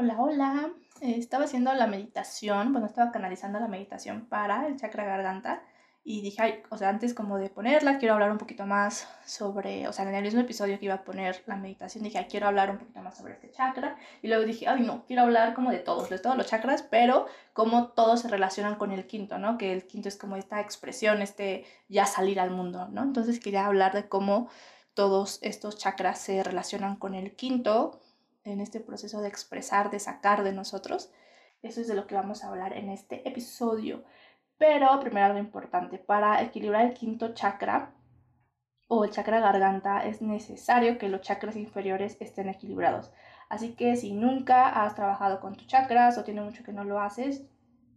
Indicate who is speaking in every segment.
Speaker 1: Hola, hola. Eh, estaba haciendo la meditación, bueno, estaba canalizando la meditación para el chakra garganta y dije, o sea, antes como de ponerla, quiero hablar un poquito más sobre, o sea, en el mismo episodio que iba a poner la meditación, dije, quiero hablar un poquito más sobre este chakra y luego dije, ay, no, quiero hablar como de todos, de todos los chakras, pero como todos se relacionan con el quinto, ¿no? Que el quinto es como esta expresión, este ya salir al mundo, ¿no? Entonces quería hablar de cómo todos estos chakras se relacionan con el quinto en este proceso de expresar, de sacar de nosotros. Eso es de lo que vamos a hablar en este episodio. Pero primero algo importante, para equilibrar el quinto chakra o el chakra garganta es necesario que los chakras inferiores estén equilibrados. Así que si nunca has trabajado con tus chakras o tiene mucho que no lo haces,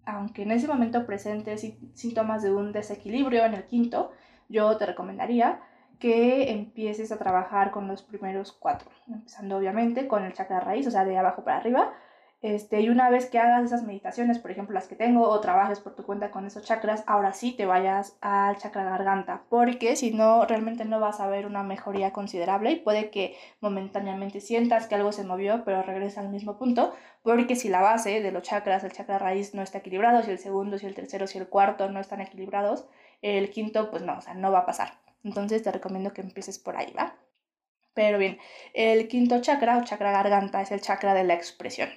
Speaker 1: aunque en ese momento presentes síntomas de un desequilibrio en el quinto, yo te recomendaría que empieces a trabajar con los primeros cuatro, empezando obviamente con el chakra raíz, o sea, de abajo para arriba. Este, y una vez que hagas esas meditaciones, por ejemplo, las que tengo, o trabajes por tu cuenta con esos chakras, ahora sí te vayas al chakra garganta, porque si no, realmente no vas a ver una mejoría considerable y puede que momentáneamente sientas que algo se movió, pero regresa al mismo punto, porque si la base de los chakras, el chakra raíz no está equilibrado, si el segundo, si el tercero, si el cuarto no están equilibrados, el quinto, pues no, o sea, no va a pasar. Entonces te recomiendo que empieces por ahí, ¿va? Pero bien, el quinto chakra o chakra garganta es el chakra de la expresión.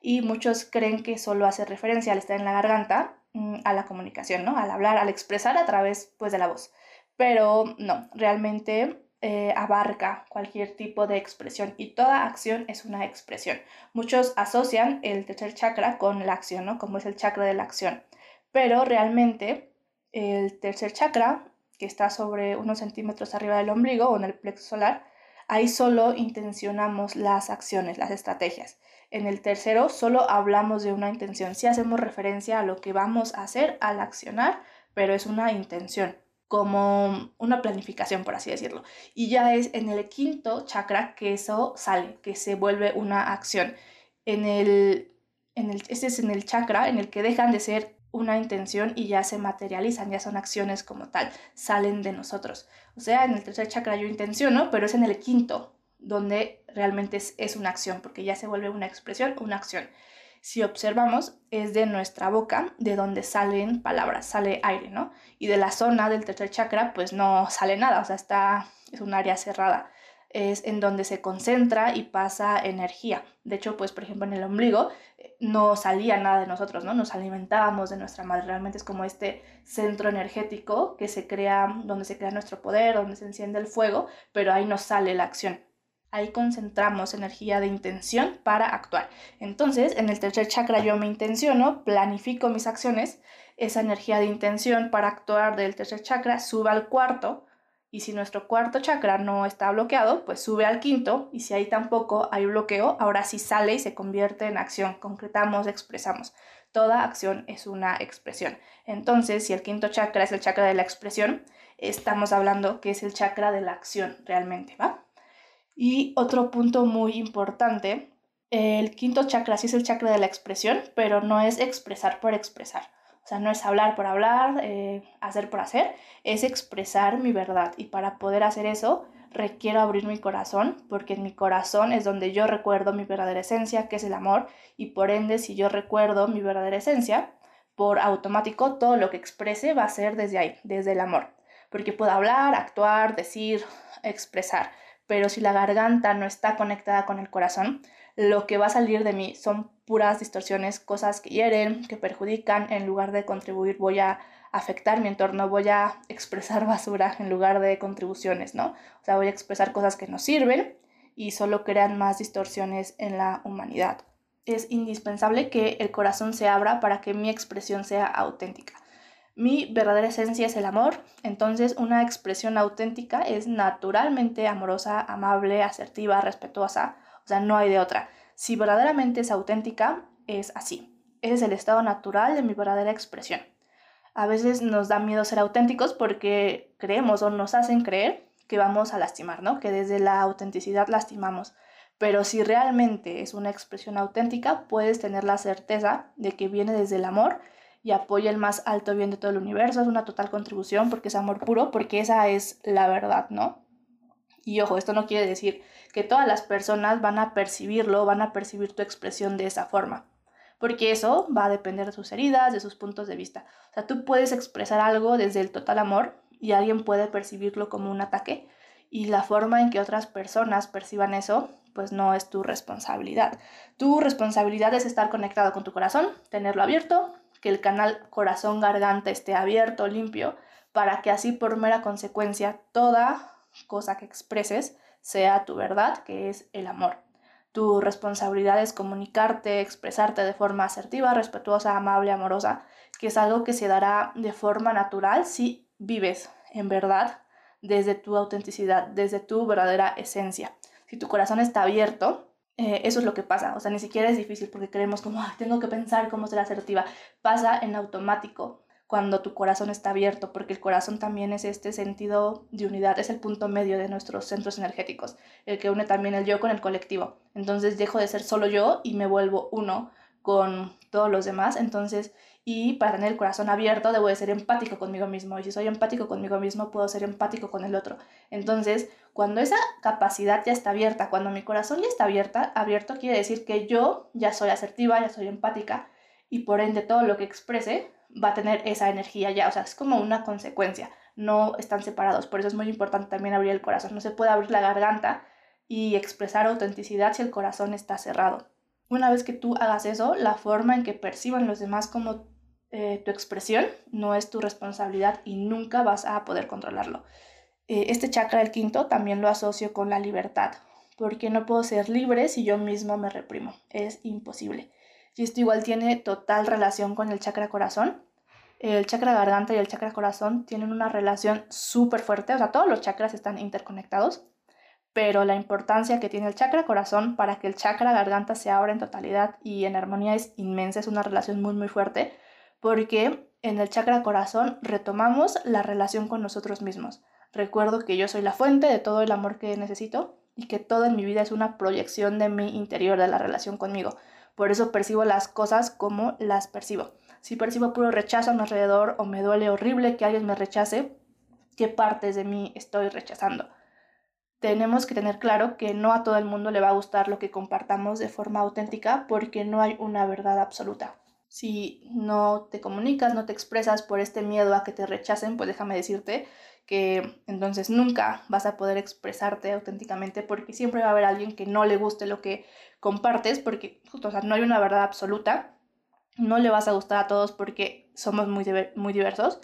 Speaker 1: Y muchos creen que solo hace referencia al estar en la garganta mm, a la comunicación, ¿no? Al hablar, al expresar a través pues, de la voz. Pero no, realmente eh, abarca cualquier tipo de expresión y toda acción es una expresión. Muchos asocian el tercer chakra con la acción, ¿no? Como es el chakra de la acción. Pero realmente el tercer chakra que está sobre unos centímetros arriba del ombligo o en el plexo solar, ahí solo intencionamos las acciones, las estrategias. En el tercero solo hablamos de una intención, sí hacemos referencia a lo que vamos a hacer al accionar, pero es una intención, como una planificación, por así decirlo. Y ya es en el quinto chakra que eso sale, que se vuelve una acción. En el, en el, este es en el chakra en el que dejan de ser una intención y ya se materializan, ya son acciones como tal, salen de nosotros. O sea, en el tercer chakra yo intenciono, pero es en el quinto donde realmente es, una acción, porque ya se vuelve una expresión, una acción. Si observamos, es de nuestra boca de donde salen palabras, sale aire, ¿no? Y de la zona del tercer chakra, pues no sale nada, o sea, está, es un área cerrada es en donde se concentra y pasa energía. De hecho, pues por ejemplo en el ombligo eh, no salía nada de nosotros, ¿no? Nos alimentábamos de nuestra madre. Realmente es como este centro energético que se crea, donde se crea nuestro poder, donde se enciende el fuego, pero ahí no sale la acción. Ahí concentramos energía de intención para actuar. Entonces, en el tercer chakra yo me intenciono, planifico mis acciones, esa energía de intención para actuar del tercer chakra sube al cuarto, y si nuestro cuarto chakra no está bloqueado, pues sube al quinto. Y si ahí tampoco hay bloqueo, ahora sí sale y se convierte en acción. Concretamos, expresamos. Toda acción es una expresión. Entonces, si el quinto chakra es el chakra de la expresión, estamos hablando que es el chakra de la acción realmente, ¿va? Y otro punto muy importante, el quinto chakra sí es el chakra de la expresión, pero no es expresar por expresar. O sea, no es hablar por hablar, eh, hacer por hacer, es expresar mi verdad. Y para poder hacer eso, requiero abrir mi corazón, porque en mi corazón es donde yo recuerdo mi verdadera esencia, que es el amor. Y por ende, si yo recuerdo mi verdadera esencia, por automático todo lo que exprese va a ser desde ahí, desde el amor. Porque puedo hablar, actuar, decir, expresar. Pero si la garganta no está conectada con el corazón, lo que va a salir de mí son puras distorsiones, cosas que hieren, que perjudican, en lugar de contribuir voy a afectar mi entorno, voy a expresar basura en lugar de contribuciones, ¿no? O sea, voy a expresar cosas que no sirven y solo crean más distorsiones en la humanidad. Es indispensable que el corazón se abra para que mi expresión sea auténtica. Mi verdadera esencia es el amor, entonces una expresión auténtica es naturalmente amorosa, amable, asertiva, respetuosa, o sea, no hay de otra. Si verdaderamente es auténtica, es así. Ese es el estado natural de mi verdadera expresión. A veces nos da miedo ser auténticos porque creemos o nos hacen creer que vamos a lastimar, ¿no? Que desde la autenticidad lastimamos. Pero si realmente es una expresión auténtica, puedes tener la certeza de que viene desde el amor y apoya el más alto bien de todo el universo. Es una total contribución porque es amor puro, porque esa es la verdad, ¿no? Y ojo, esto no quiere decir que todas las personas van a percibirlo, van a percibir tu expresión de esa forma, porque eso va a depender de sus heridas, de sus puntos de vista. O sea, tú puedes expresar algo desde el total amor y alguien puede percibirlo como un ataque y la forma en que otras personas perciban eso, pues no es tu responsabilidad. Tu responsabilidad es estar conectado con tu corazón, tenerlo abierto, que el canal corazón-garganta esté abierto, limpio, para que así por mera consecuencia toda cosa que expreses sea tu verdad, que es el amor. Tu responsabilidad es comunicarte, expresarte de forma asertiva, respetuosa, amable, amorosa, que es algo que se dará de forma natural si vives en verdad desde tu autenticidad, desde tu verdadera esencia. Si tu corazón está abierto, eh, eso es lo que pasa. O sea, ni siquiera es difícil porque creemos como, tengo que pensar cómo ser asertiva. Pasa en automático cuando tu corazón está abierto, porque el corazón también es este sentido de unidad, es el punto medio de nuestros centros energéticos, el que une también el yo con el colectivo. Entonces dejo de ser solo yo y me vuelvo uno con todos los demás. Entonces, y para tener el corazón abierto debo de ser empático conmigo mismo. Y si soy empático conmigo mismo, puedo ser empático con el otro. Entonces, cuando esa capacidad ya está abierta, cuando mi corazón ya está abierta, abierto quiere decir que yo ya soy asertiva, ya soy empática y por ende todo lo que exprese va a tener esa energía ya, o sea, es como una consecuencia, no están separados, por eso es muy importante también abrir el corazón, no se puede abrir la garganta y expresar autenticidad si el corazón está cerrado. Una vez que tú hagas eso, la forma en que perciban los demás como eh, tu expresión no es tu responsabilidad y nunca vas a poder controlarlo. Eh, este chakra del quinto también lo asocio con la libertad, porque no puedo ser libre si yo mismo me reprimo, es imposible. Y esto igual tiene total relación con el chakra corazón. El chakra garganta y el chakra corazón tienen una relación súper fuerte, o sea, todos los chakras están interconectados, pero la importancia que tiene el chakra corazón para que el chakra garganta se abra en totalidad y en armonía es inmensa, es una relación muy muy fuerte, porque en el chakra corazón retomamos la relación con nosotros mismos. Recuerdo que yo soy la fuente de todo el amor que necesito y que todo en mi vida es una proyección de mi interior, de la relación conmigo. Por eso percibo las cosas como las percibo. Si percibo puro rechazo a mi alrededor o me duele horrible que alguien me rechace, ¿qué partes de mí estoy rechazando? Tenemos que tener claro que no a todo el mundo le va a gustar lo que compartamos de forma auténtica porque no hay una verdad absoluta. Si no te comunicas, no te expresas por este miedo a que te rechacen, pues déjame decirte que entonces nunca vas a poder expresarte auténticamente porque siempre va a haber alguien que no le guste lo que compartes porque o sea, no hay una verdad absoluta, no le vas a gustar a todos porque somos muy, muy diversos,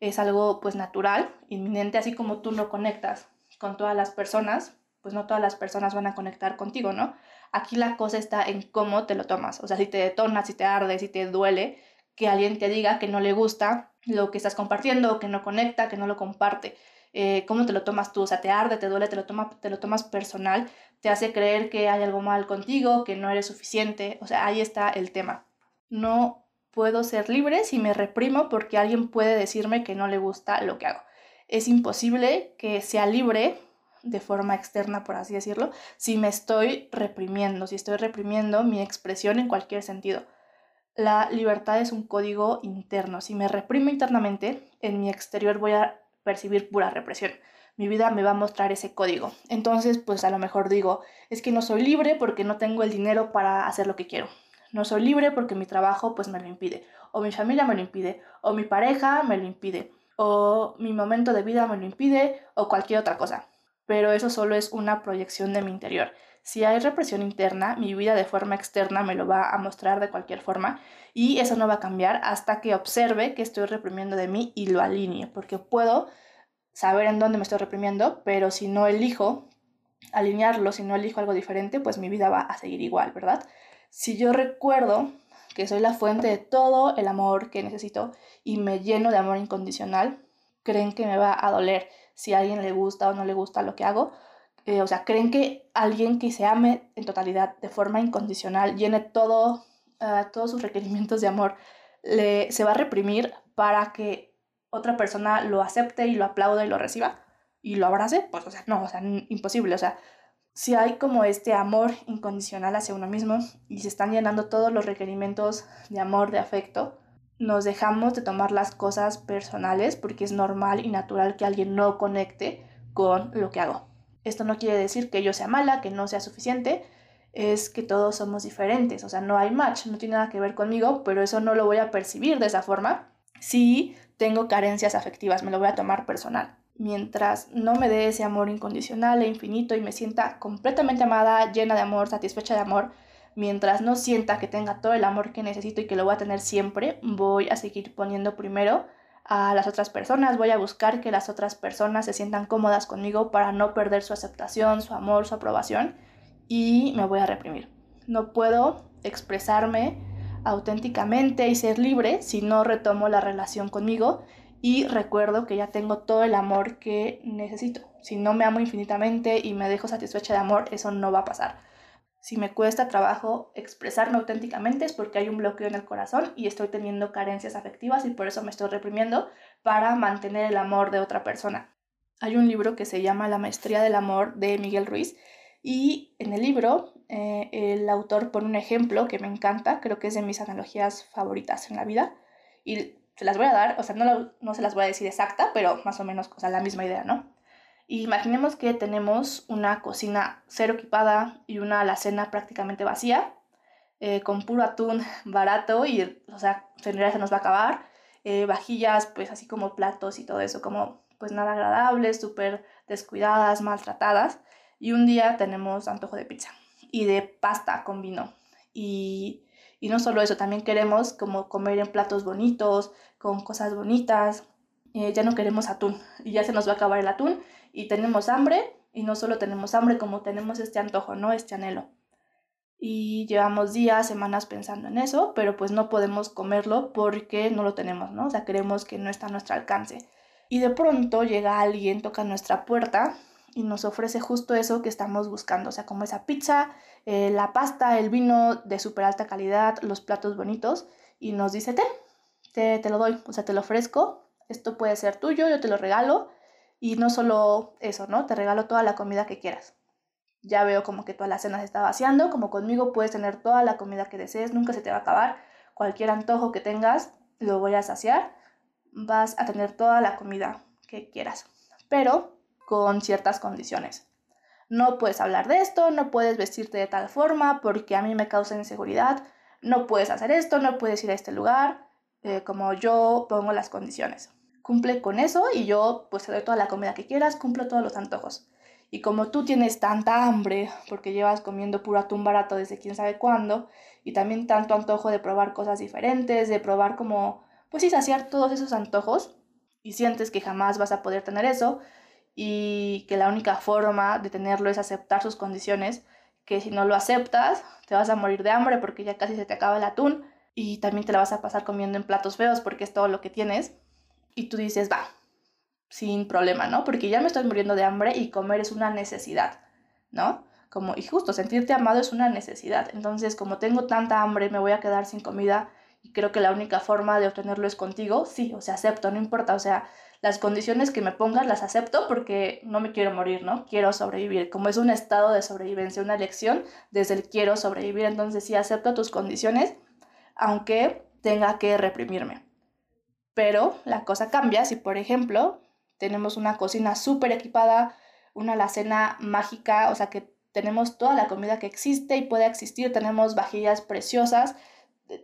Speaker 1: es algo pues natural, inminente, así como tú no conectas con todas las personas, pues no todas las personas van a conectar contigo, ¿no? Aquí la cosa está en cómo te lo tomas, o sea, si te detonas, si te arde, si te duele, que alguien te diga que no le gusta lo que estás compartiendo, que no conecta, que no lo comparte. Eh, ¿Cómo te lo tomas tú? O sea, te arde, te duele, te lo, toma, te lo tomas personal, te hace creer que hay algo mal contigo, que no eres suficiente. O sea, ahí está el tema. No puedo ser libre si me reprimo porque alguien puede decirme que no le gusta lo que hago. Es imposible que sea libre de forma externa, por así decirlo, si me estoy reprimiendo, si estoy reprimiendo mi expresión en cualquier sentido la libertad es un código interno. Si me reprimo internamente, en mi exterior voy a percibir pura represión. Mi vida me va a mostrar ese código. Entonces, pues a lo mejor digo, es que no soy libre porque no tengo el dinero para hacer lo que quiero. No soy libre porque mi trabajo pues me lo impide. O mi familia me lo impide. O mi pareja me lo impide. O mi momento de vida me lo impide. O cualquier otra cosa. Pero eso solo es una proyección de mi interior. Si hay represión interna, mi vida de forma externa me lo va a mostrar de cualquier forma y eso no va a cambiar hasta que observe que estoy reprimiendo de mí y lo alinee, porque puedo saber en dónde me estoy reprimiendo, pero si no elijo alinearlo, si no elijo algo diferente, pues mi vida va a seguir igual, ¿verdad? Si yo recuerdo que soy la fuente de todo el amor que necesito y me lleno de amor incondicional, creen que me va a doler si a alguien le gusta o no le gusta lo que hago, eh, o sea, creen que alguien que se ame en totalidad, de forma incondicional, llene todo, ah, todos sus requerimientos de amor, le, se va a reprimir para que otra persona lo acepte y lo aplaude y lo reciba y lo abrace, pues, o sea, no, o sea, imposible, o sea, si hay como este amor incondicional hacia uno mismo y se están llenando todos los requerimientos de amor, de afecto, nos dejamos de tomar las cosas personales porque es normal y natural que alguien no conecte con lo que hago Esto no quiere decir que yo sea mala, que no sea suficiente, es que todos somos diferentes, o sea, no hay match, no tiene nada que ver conmigo, pero eso no lo voy a percibir de esa forma. Si tengo carencias afectivas, me lo voy a tomar personal. Mientras no me dé ese amor incondicional e infinito y me sienta completamente amada, llena de amor, satisfecha de amor, mientras no sienta que tenga todo el amor que necesito y que lo voy a tener siempre, voy a seguir poniendo primero a las otras personas, voy a buscar que las otras personas se sientan cómodas conmigo para no perder su aceptación, su amor, su aprobación y me voy a reprimir. No puedo expresarme auténticamente y ser libre si no retomo la relación conmigo y recuerdo que ya tengo todo el amor que necesito. Si no me amo infinitamente y me dejo satisfecha de amor, eso no va a pasar. Si me cuesta trabajo expresarme auténticamente es porque hay un bloqueo en el corazón y estoy teniendo carencias afectivas y por eso me estoy reprimiendo para mantener el amor de otra persona. Hay un libro que se llama La maestría del amor de Miguel Ruiz y en el libro eh, el autor pone un ejemplo que me encanta, creo que es de mis analogías favoritas en la vida y se las voy a dar, o sea, no, no se las voy a decir exacta, pero más o menos o sea, la misma idea, ¿no? Imaginemos que tenemos una cocina cero equipada y una alacena prácticamente vacía, eh, con puro atún barato y, o sea, en se nos va a acabar. Eh, vajillas, pues así como platos y todo eso, como pues nada agradables, súper descuidadas, maltratadas. Y un día tenemos antojo de pizza y de pasta con vino. Y, y no solo eso, también queremos como comer en platos bonitos, con cosas bonitas. Eh, ya no queremos atún y ya se nos va a acabar el atún y tenemos hambre y no solo tenemos hambre como tenemos este antojo, ¿no? Este anhelo. Y llevamos días, semanas pensando en eso, pero pues no podemos comerlo porque no lo tenemos, ¿no? O sea, creemos que no está a nuestro alcance. Y de pronto llega alguien, toca nuestra puerta y nos ofrece justo eso que estamos buscando, o sea, como esa pizza, eh, la pasta, el vino de súper alta calidad, los platos bonitos, y nos dice, te, te, te lo doy, o sea, te lo ofrezco, esto puede ser tuyo, yo te lo regalo, y no solo eso, ¿no? Te regalo toda la comida que quieras. Ya veo como que toda la cena se está vaciando, como conmigo puedes tener toda la comida que desees, nunca se te va a acabar. Cualquier antojo que tengas, lo voy a saciar. Vas a tener toda la comida que quieras, pero con ciertas condiciones. No puedes hablar de esto, no puedes vestirte de tal forma porque a mí me causa inseguridad, no puedes hacer esto, no puedes ir a este lugar, eh, como yo pongo las condiciones cumple con eso y yo pues te doy toda la comida que quieras, cumplo todos los antojos. Y como tú tienes tanta hambre, porque llevas comiendo puro atún barato desde quién sabe cuándo, y también tanto antojo de probar cosas diferentes, de probar como, pues sí, saciar todos esos antojos, y sientes que jamás vas a poder tener eso, y que la única forma de tenerlo es aceptar sus condiciones, que si no lo aceptas, te vas a morir de hambre porque ya casi se te acaba el atún, y también te la vas a pasar comiendo en platos feos porque es todo lo que tienes y tú dices, va, sin problema, ¿no? Porque ya me estoy muriendo de hambre y comer es una necesidad, ¿no? Como, y justo, sentirte amado es una necesidad. Entonces, como tengo tanta hambre, me voy a quedar sin comida y creo que la única forma de obtenerlo es contigo, sí, o sea, acepto, no importa, o sea, las condiciones que me pongas las acepto porque no me quiero morir, ¿no? Quiero sobrevivir. Como es un estado de sobrevivencia, una elección desde el quiero sobrevivir, entonces sí acepto tus condiciones, aunque tenga que reprimirme. Pero la cosa cambia si, por ejemplo, tenemos una cocina súper equipada, una alacena mágica, o sea que tenemos toda la comida que existe y puede existir, tenemos vajillas preciosas,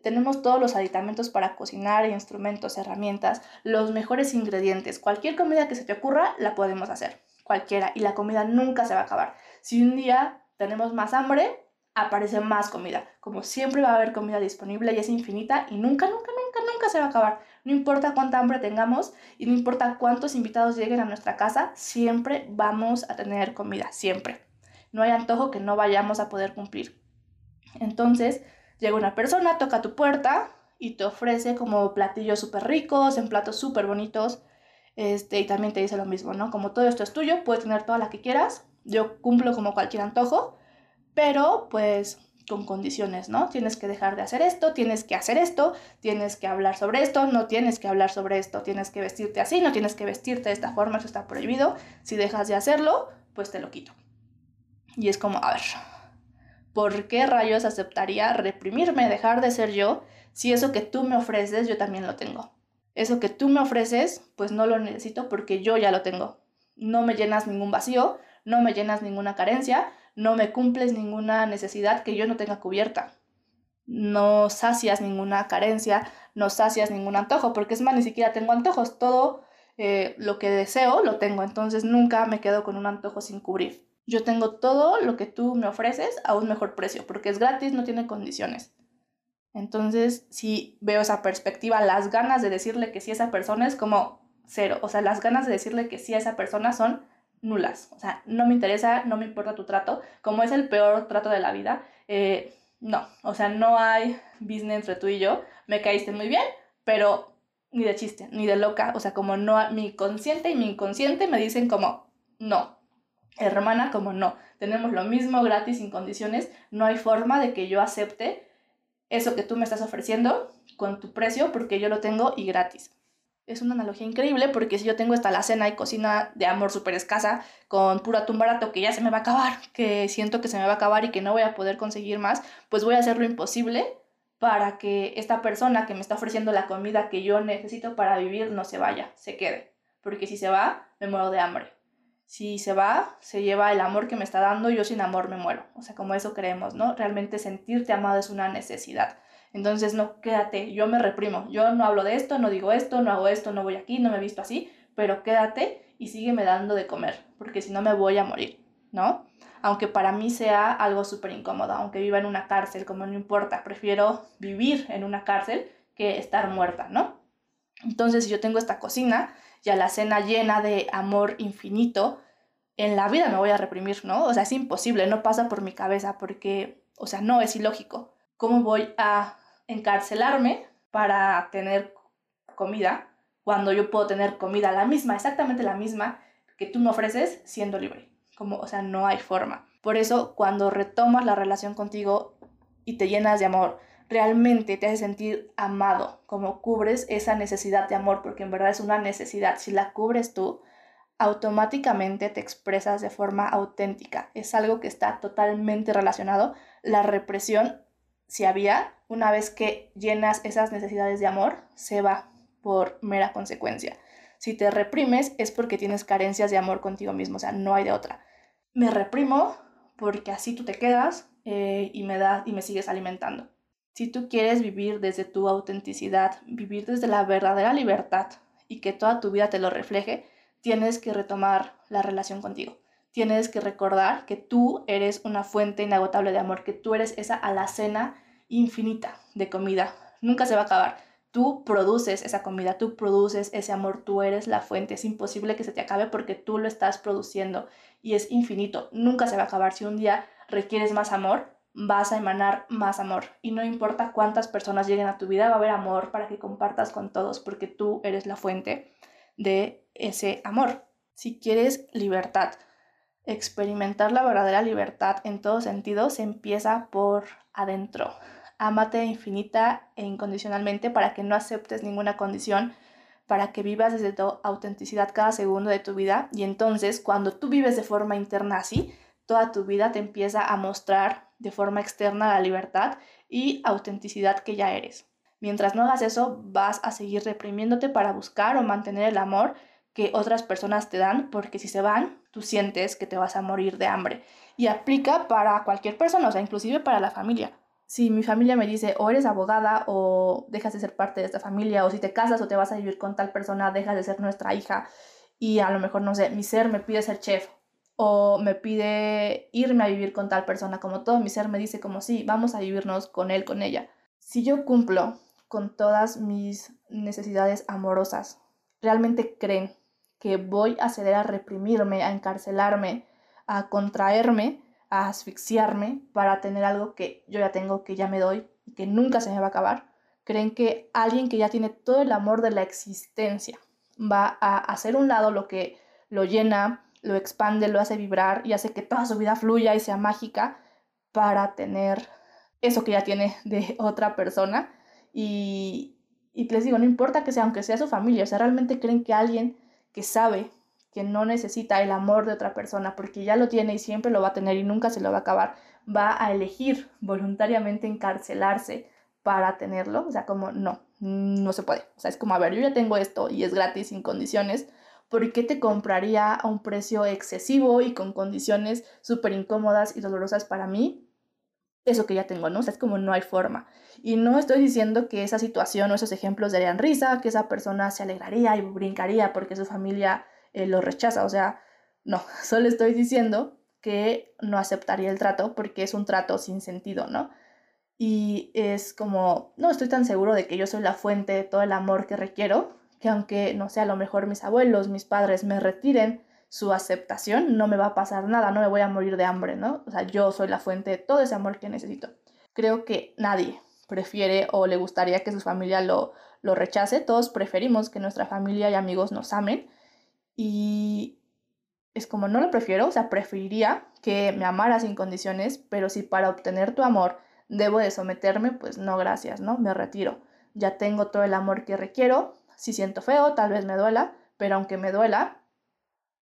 Speaker 1: tenemos todos los aditamentos para cocinar, instrumentos, herramientas, los mejores ingredientes. Cualquier comida que se te ocurra, la podemos hacer, cualquiera, y la comida nunca se va a acabar. Si un día tenemos más hambre, aparece más comida. Como siempre va a haber comida disponible y es infinita y nunca, nunca, nunca, nunca se va a acabar. No importa cuánta hambre tengamos y no importa cuántos invitados lleguen a nuestra casa, siempre vamos a tener comida, siempre. No hay antojo que no vayamos a poder cumplir. Entonces, llega una persona, toca tu puerta y te ofrece como platillos súper ricos, en platos súper bonitos. Este, y también te dice lo mismo, ¿no? Como todo esto es tuyo, puedes tener toda la que quieras. Yo cumplo como cualquier antojo pero pues con condiciones, ¿no? Tienes que dejar de hacer esto, tienes que hacer esto, tienes que hablar sobre esto, no tienes que hablar sobre esto, tienes que vestirte así, no tienes que vestirte de esta forma, eso está prohibido. Si dejas de hacerlo, pues te lo quito. Y es como, a ver, ¿por qué rayos aceptaría reprimirme, dejar de ser yo, si eso que tú me ofreces yo también lo tengo? Eso que tú me ofreces, pues no lo necesito porque yo ya lo tengo. No me llenas ningún vacío, no me llenas ninguna carencia, no me cumples ninguna necesidad que yo no tenga cubierta. No sacias ninguna carencia, no sacias ningún antojo, porque es más, ni siquiera tengo antojos, todo eh, lo que deseo lo tengo, entonces nunca me quedo con un antojo sin cubrir. Yo tengo todo lo que tú me ofreces a un mejor precio, porque es gratis, no tiene condiciones. Entonces, si veo esa perspectiva, las ganas de decirle que sí a esa persona es como cero. O sea, las ganas de decirle que sí a esa persona son nulas. O sea, no me interesa, no me importa tu trato. Como es el peor trato de la vida, eh, no. O sea, no hay business entre tú y yo. Me caíste muy bien, pero ni de chiste, ni de loca. O sea, como no, mi consciente y mi inconsciente me dicen como, no. Hermana, como no. Tenemos lo mismo gratis, sin condiciones. No hay forma de que yo acepte eso que tú me estás ofreciendo con tu precio porque yo lo tengo y gratis. Es una analogía increíble porque si yo tengo esta alacena y cocina de amor súper escasa con puro atún barato que ya se me va a acabar, que siento que se me va a acabar y que no voy a poder conseguir más, pues voy a hacer lo imposible para que esta persona que me está ofreciendo la comida que yo necesito para vivir no se vaya, se quede. Porque si se va, me muero de hambre. Si se va, se lleva el amor que me está dando, yo sin amor me muero. O sea, como eso creemos, ¿no? Realmente sentirte amado es una necesidad. Entonces, no, quédate, yo me reprimo. Yo no hablo de esto, no digo esto, no hago esto, no voy aquí, no me visto así, pero quédate y sígueme dando de comer, porque si no me voy a morir, ¿no? Aunque para mí sea algo súper incómodo, aunque viva en una cárcel, como no importa, prefiero vivir en una cárcel que estar muerta, ¿no? Entonces, si yo tengo esta cocina, ya la cena llena de amor infinito, en la vida me voy a reprimir, ¿no? O sea, es imposible, no pasa por mi cabeza porque, o sea, no, es ilógico. ¿Cómo voy a encarcelarme para tener comida cuando yo puedo tener comida la misma, exactamente la misma que tú me ofreces siendo libre? Como, o sea, no hay forma. Por eso, cuando retomas la relación contigo y te llenas de amor, realmente te hace sentir amado, como cubres esa necesidad de amor, porque en verdad es una necesidad. Si la cubres tú, automáticamente te expresas de forma auténtica. Es algo que está totalmente relacionado. La represión, si había, una vez que llenas esas necesidades de amor, se va por mera consecuencia. Si te reprimes es porque tienes carencias de amor contigo mismo, o sea, no hay de otra. Me reprimo porque así tú te quedas eh, y me da y me sigues alimentando. Si tú quieres vivir desde tu autenticidad, vivir desde la verdadera libertad y que toda tu vida te lo refleje, tienes que retomar la relación contigo. Tienes que recordar que tú eres una fuente inagotable de amor, que tú eres esa alacena infinita de comida. Nunca se va a acabar. Tú produces esa comida, tú produces ese amor, tú eres la fuente. Es imposible que se te acabe porque tú lo estás produciendo y es infinito. Nunca se va a acabar. Si un día requieres más amor, vas a emanar más amor. Y no importa cuántas personas lleguen a tu vida, va a haber amor para que compartas con todos porque tú eres la fuente de ese amor. Si quieres libertad, experimentar la verdadera libertad en todo sentido se empieza por adentro. Ámate infinita e incondicionalmente para que no aceptes ninguna condición, para que vivas desde tu autenticidad cada segundo de tu vida y entonces cuando tú vives de forma interna así, toda tu vida te empieza a mostrar de forma externa la libertad y autenticidad que ya eres. Mientras no hagas eso, vas a seguir reprimiéndote para buscar o mantener el amor que otras personas te dan, porque si se van, tú sientes que te vas a morir de hambre. Y aplica para cualquier persona, o sea, inclusive para la familia. Si mi familia me dice, o eres abogada, o dejas de ser parte de esta familia, o si te casas o te vas a vivir con tal persona, dejas de ser nuestra hija, y a lo mejor, no sé, mi ser me pide ser chef, o me pide irme a vivir con tal persona, como todo mi ser me dice como sí, vamos a vivirnos con él, con ella. Si yo cumplo con todas mis necesidades amorosas. ¿Realmente creen que voy a ceder a reprimirme, a encarcelarme, a contraerme, a asfixiarme para tener algo que yo ya tengo, que ya me doy y que nunca se me va a acabar? ¿Creen que alguien que ya tiene todo el amor de la existencia va a hacer un lado lo que lo llena, lo expande, lo hace vibrar y hace que toda su vida fluya y sea mágica para tener eso que ya tiene de otra persona? Y, y les digo, no importa que sea, aunque sea su familia, o sea, realmente creen que alguien que sabe que no necesita el amor de otra persona porque ya lo tiene y siempre lo va a tener y nunca se lo va a acabar, va a elegir voluntariamente encarcelarse para tenerlo, o sea, como no, no se puede, o sea, es como, a ver, yo ya tengo esto y es gratis, sin condiciones, ¿por qué te compraría a un precio excesivo y con condiciones súper incómodas y dolorosas para mí? Eso que ya tengo, ¿no? O sea, es como no hay forma. Y no estoy diciendo que esa situación o esos ejemplos darían risa, que esa persona se alegraría y brincaría porque su familia eh, lo rechaza. O sea, no, solo estoy diciendo que no aceptaría el trato porque es un trato sin sentido, ¿no? Y es como, no estoy tan seguro de que yo soy la fuente de todo el amor que requiero, que aunque, no sé, a lo mejor mis abuelos, mis padres me retiren su aceptación, no me va a pasar nada, no me voy a morir de hambre, ¿no? O sea, yo soy la fuente de todo ese amor que necesito. Creo que nadie prefiere o le gustaría que su familia lo, lo rechace, todos preferimos que nuestra familia y amigos nos amen y es como no lo prefiero, o sea, preferiría que me amara sin condiciones, pero si para obtener tu amor debo de someterme, pues no, gracias, ¿no? Me retiro. Ya tengo todo el amor que requiero. Si siento feo, tal vez me duela, pero aunque me duela,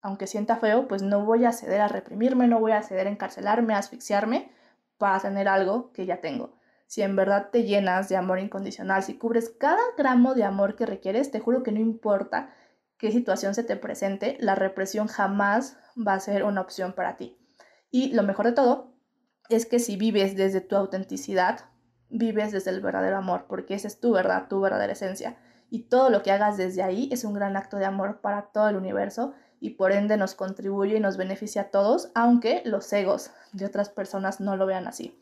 Speaker 1: aunque sienta feo, pues no voy a ceder a reprimirme, no voy a ceder a encarcelarme, a asfixiarme para tener algo que ya tengo. Si en verdad te llenas de amor incondicional, si cubres cada gramo de amor que requieres, te juro que no importa qué situación se te presente, la represión jamás va a ser una opción para ti. Y lo mejor de todo es que si vives desde tu autenticidad, vives desde el verdadero amor, porque esa es tu verdad, tu verdadera esencia. Y todo lo que hagas desde ahí es un gran acto de amor para todo el universo y por ende nos contribuye y nos beneficia a todos, aunque los egos de otras personas no lo vean así.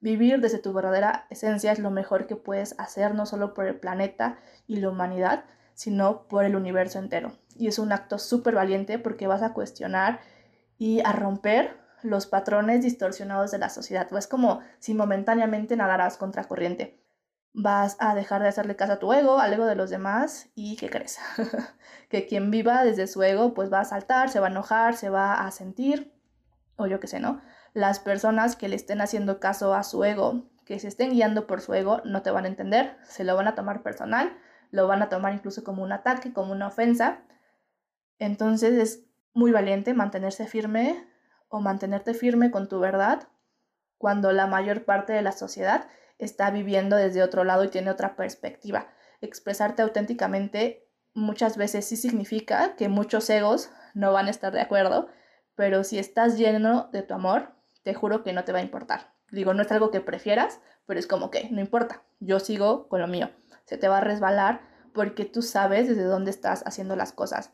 Speaker 1: Vivir desde tu verdadera esencia es lo mejor que puedes hacer, no solo por el planeta y la humanidad, sino por el universo entero. Y es un acto súper valiente porque vas a cuestionar y a romper los patrones distorsionados de la sociedad. Es como si momentáneamente nadaras contra corriente. Vas a dejar de hacerle caso a tu ego, al ego de los demás y ¿qué crees? que quien viva desde su ego pues va a saltar, se va a enojar, se va a sentir o yo qué sé, ¿no? Las personas que le estén haciendo caso a su ego, que se estén guiando por su ego, no te van a entender, se lo van a tomar personal lo van a tomar incluso como un ataque, como una ofensa. Entonces es muy valiente mantenerse firme o mantenerte firme con tu verdad cuando la mayor parte de la sociedad está viviendo desde otro lado y tiene otra perspectiva. Expresarte auténticamente muchas veces sí significa que muchos egos no van a estar de acuerdo, pero si estás lleno de tu amor, te juro que no te va a importar. Digo, no es algo que prefieras, pero es como que no importa, yo sigo con lo mío se te va a resbalar porque tú sabes desde dónde estás haciendo las cosas.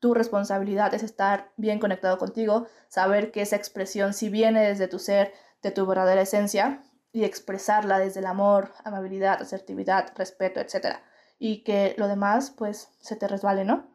Speaker 1: Tu responsabilidad es estar bien conectado contigo, saber que esa expresión si viene desde tu ser, de tu verdadera esencia, y expresarla desde el amor, amabilidad, asertividad, respeto, etc. Y que lo demás, pues, se te resbale, ¿no?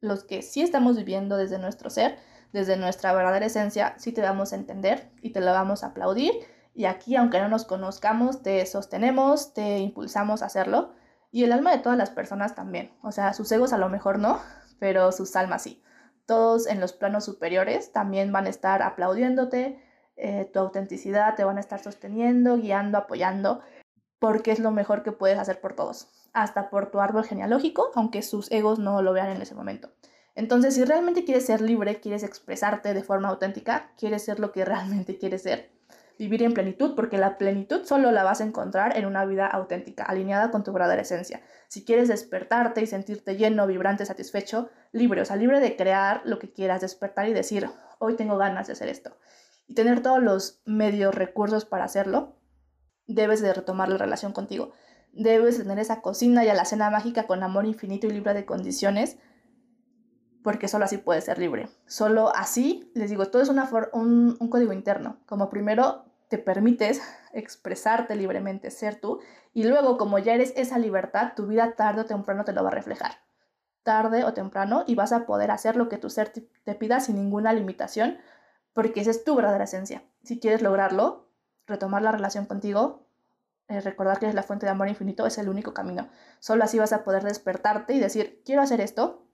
Speaker 1: Los que sí estamos viviendo desde nuestro ser, desde nuestra verdadera esencia, sí te vamos a entender y te lo vamos a aplaudir y aquí, aunque no nos conozcamos, te sostenemos, te impulsamos a hacerlo. Y el alma de todas las personas también. O sea, sus egos a lo mejor no, pero sus almas sí. Todos en los planos superiores también van a estar aplaudiéndote, eh, tu autenticidad te van a estar sosteniendo, guiando, apoyando, porque es lo mejor que puedes hacer por todos, hasta por tu árbol genealógico, aunque sus egos no lo vean en ese momento. Entonces, si realmente quieres ser libre, quieres expresarte de forma auténtica, quieres ser lo que realmente quieres ser, vivir en plenitud, porque la plenitud solo la vas a encontrar en una vida auténtica, alineada con tu verdadera esencia. Si quieres despertarte y sentirte lleno, vibrante, satisfecho, libre, o sea, libre de crear lo que quieras, despertar y decir, hoy tengo ganas de hacer esto. Y tener todos los medios, recursos para hacerlo, debes de retomar la relación contigo. Debes tener esa cocina y a la cena mágica con amor infinito y libre de condiciones, porque solo así puedes ser libre. Solo así, les digo, todo es una un, un código interno. Como primero te permites expresarte libremente, ser tú, y luego como ya eres esa libertad, tu vida tarde o temprano te lo va a reflejar. Tarde o temprano y vas a poder hacer lo que tu ser te pida sin ninguna limitación, porque esa es tu verdadera esencia. Si quieres lograrlo, retomar la relación contigo, eh, recordar que eres la fuente de amor infinito, es el único camino. Solo así vas a poder despertarte y decir, quiero hacer esto,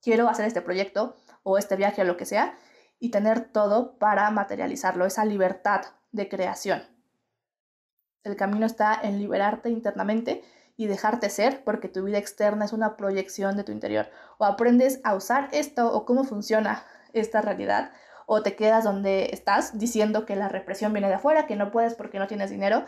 Speaker 1: quiero hacer este proyecto o este viaje o lo que sea y tener todo para materializarlo, esa libertad de creación. El camino está en liberarte internamente y dejarte ser porque tu vida externa es una proyección de tu interior. O aprendes a usar esto o cómo funciona esta realidad o te quedas donde estás diciendo que la represión viene de afuera, que no puedes porque no tienes dinero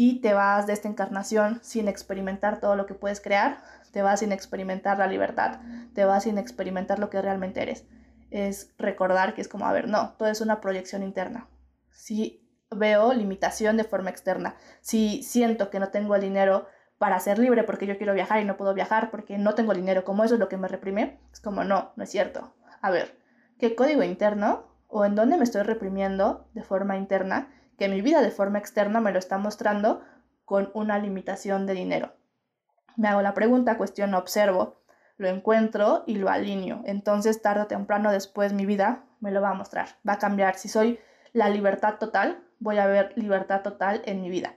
Speaker 1: y te vas de esta encarnación sin experimentar todo lo que puedes crear, te vas sin experimentar la libertad, te vas sin experimentar lo que realmente eres. Es recordar que es como, a ver, no, todo es una proyección interna. Si veo limitación de forma externa, si siento que no tengo el dinero para ser libre porque yo quiero viajar y no puedo viajar porque no tengo dinero, como eso es lo que me reprime, es como, no, no es cierto. A ver, ¿qué código interno o en dónde me estoy reprimiendo de forma interna que mi vida de forma externa me lo está mostrando con una limitación de dinero? Me hago la pregunta, cuestiono, observo, lo encuentro y lo alineo. Entonces, tarde o temprano después mi vida me lo va a mostrar, va a cambiar. Si soy la libertad total, voy a ver libertad total en mi vida.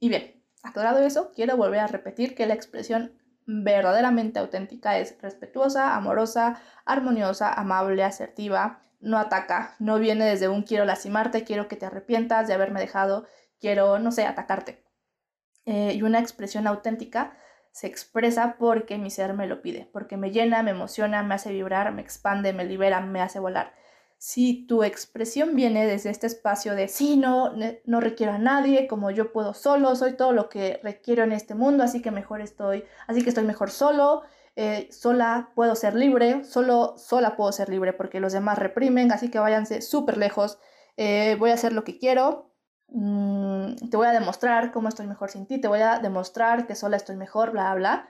Speaker 1: Y bien, aclarado eso, quiero volver a repetir que la expresión verdaderamente auténtica es respetuosa, amorosa, armoniosa, amable, asertiva, no ataca, no viene desde un quiero lastimarte, quiero que te arrepientas de haberme dejado, quiero, no sé, atacarte. Eh, y una expresión auténtica se expresa porque mi ser me lo pide, porque me llena, me emociona, me hace vibrar, me expande, me libera, me hace volar si tu expresión viene desde este espacio de sí, no, no requiero a nadie, como yo puedo solo, soy todo lo que requiero en este mundo, así que mejor estoy, así que estoy mejor solo, eh, sola puedo ser libre, solo sola puedo ser libre porque los demás reprimen, así que váyanse súper lejos, eh, voy a hacer lo que quiero, mm, te voy a demostrar cómo estoy mejor sin ti, te voy a demostrar que sola estoy mejor, bla, bla,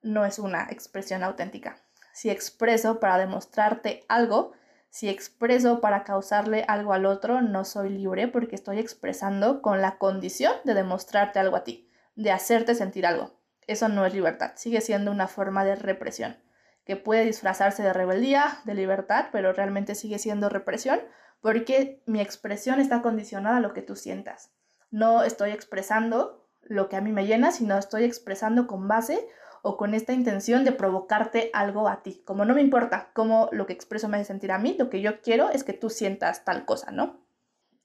Speaker 1: no es una expresión auténtica. Si expreso para demostrarte algo, si expreso para causarle algo al otro, no soy libre porque estoy expresando con la condición de demostrarte algo a ti, de hacerte sentir algo. Eso no es libertad, sigue siendo una forma de represión, que puede disfrazarse de rebeldía, de libertad, pero realmente sigue siendo represión porque mi expresión está condicionada a lo que tú sientas. No estoy expresando lo que a mí me llena, sino estoy expresando con base o con esta intención de provocarte algo a ti. Como no me importa cómo lo que expreso me hace sentir a mí, lo que yo quiero es que tú sientas tal cosa, ¿no?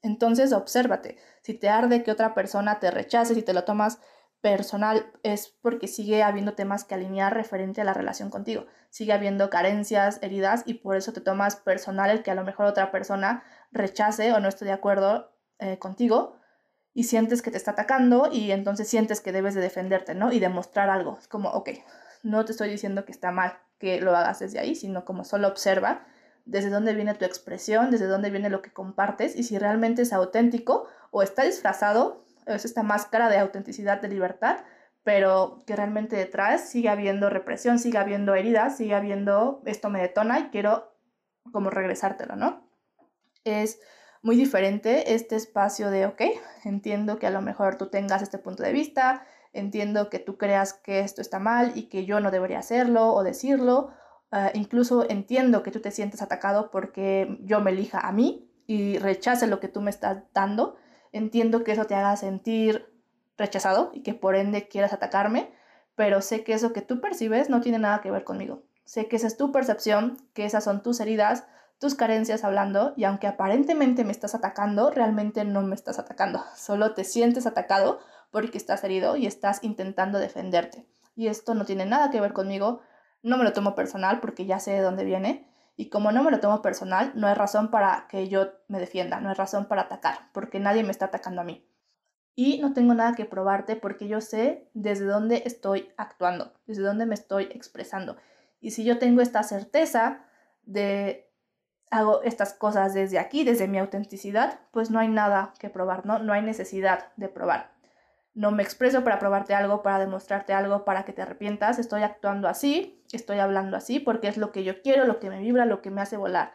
Speaker 1: Entonces, obsérvate. Si te arde que otra persona te rechace, si te lo tomas personal, es porque sigue habiendo temas que alinear referente a la relación contigo. Sigue habiendo carencias, heridas y por eso te tomas personal el que a lo mejor otra persona rechace o no esté de acuerdo eh, contigo y sientes que te está atacando y entonces sientes que debes de defenderte, ¿no? Y demostrar algo. Es como, ok, no te estoy diciendo que está mal que lo hagas desde ahí, sino como solo observa desde dónde viene tu expresión, desde dónde viene lo que compartes y si realmente es auténtico o está disfrazado, es esta máscara de autenticidad, de libertad, pero que realmente detrás sigue habiendo represión, sigue habiendo heridas, sigue habiendo esto me detona y quiero como regresártelo, ¿no? Es muy diferente este espacio de, ok, entiendo que a lo mejor tú tengas este punto de vista, entiendo que tú creas que esto está mal y que yo no debería hacerlo o decirlo, ah, incluso entiendo que tú te sientes atacado porque yo me elija a mí y rechace lo que tú me estás dando, entiendo que eso te haga sentir rechazado y que por ende quieras atacarme, pero sé que eso que tú percibes no tiene nada que ver conmigo. Sé que esa es tu percepción, que esas son tus heridas, tus carencias hablando y aunque aparentemente me estás atacando, realmente no me estás atacando. Solo te sientes atacado porque estás herido y estás intentando defenderte. Y esto no tiene nada que ver conmigo. No me lo tomo personal porque ya sé de dónde viene. Y como no me lo tomo personal, no hay razón para que yo me defienda, no hay razón para atacar, porque nadie me está atacando a mí. Y no tengo nada que probarte porque yo sé desde dónde estoy actuando, desde dónde me estoy expresando. Y si yo tengo esta certeza de hago estas cosas desde aquí, desde mi autenticidad, pues no hay nada que probar, ¿no? No hay necesidad de probar. No me expreso para probarte algo, para demostrarte algo, para que te arrepientas. Estoy actuando así, estoy hablando así, porque es lo que yo quiero, lo que me vibra, lo que me hace volar.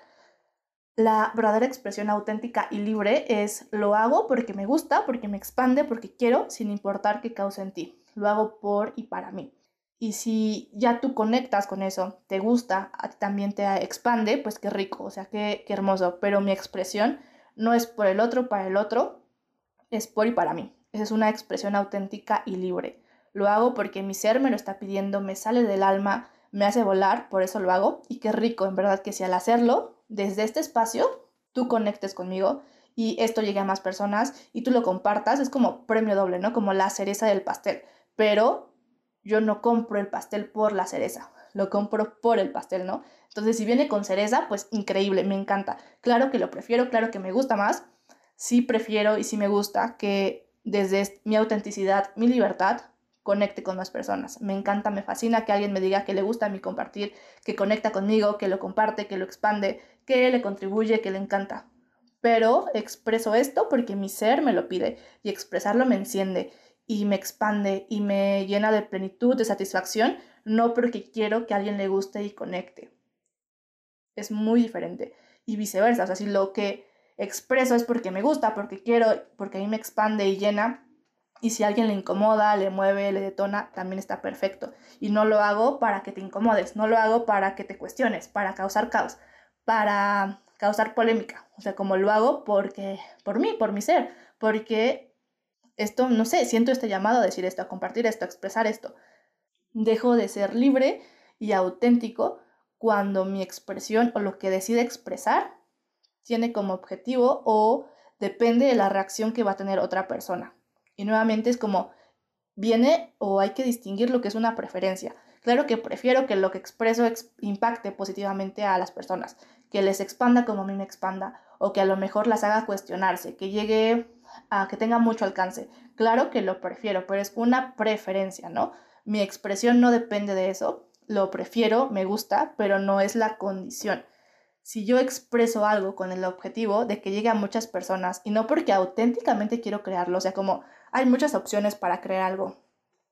Speaker 1: La verdadera expresión auténtica y libre es lo hago porque me gusta, porque me expande, porque quiero, sin importar qué cause en ti. Lo hago por y para mí. Y si ya tú conectas con eso, te gusta, también te expande, pues qué rico, o sea, qué, qué hermoso. Pero mi expresión no es por el otro, para el otro, es por y para mí. Esa es una expresión auténtica y libre. Lo hago porque mi ser me lo está pidiendo, me sale del alma, me hace volar, por eso lo hago. Y qué rico, en verdad, que si al hacerlo, desde este espacio, tú conectes conmigo y esto llegue a más personas y tú lo compartas, es como premio doble, ¿no? Como la cereza del pastel. Pero yo no compro el pastel por la cereza, lo compro por el pastel, ¿no? Entonces, si viene con cereza, pues increíble, me encanta. Claro que lo prefiero, claro que me gusta más. Sí prefiero y sí me gusta que desde mi autenticidad, mi libertad, conecte con más personas. Me encanta, me fascina que alguien me diga que le gusta mi compartir, que conecta conmigo, que lo comparte, que lo expande, que le contribuye, que le encanta. Pero expreso esto porque mi ser me lo pide y expresarlo me enciende y me expande y me llena de plenitud, de satisfacción, no porque quiero que alguien le guste y conecte. Es muy diferente. Y viceversa, o sea, si lo que expreso es porque me gusta, porque quiero, porque a mí me expande y llena, y si alguien le incomoda, le mueve, le detona, también está perfecto. Y no lo hago para que te incomodes, no lo hago para que te cuestiones, para causar caos, para causar polémica. O sea, como lo hago porque, por mí, por mi ser, porque esto, no sé, siento este llamado a decir esto, a compartir esto, a expresar esto. Dejo de ser libre y auténtico cuando mi expresión o lo que decide expresar tiene como objetivo o depende de la reacción que va a tener otra persona. Y nuevamente es como, viene o hay que distinguir lo que es una preferencia. Claro que prefiero que lo que expreso impacte positivamente a las personas, que les expanda como a mí me expanda, o que a lo mejor las haga cuestionarse, que llegue a que tenga mucho alcance. Claro que lo prefiero, pero es una preferencia, ¿no? Mi expresión no depende de eso, lo prefiero, me gusta, pero no es la condición si yo expreso algo con el objetivo de que llegue a muchas personas y no porque auténticamente quiero crearlo, o sea, como hay muchas opciones para crear algo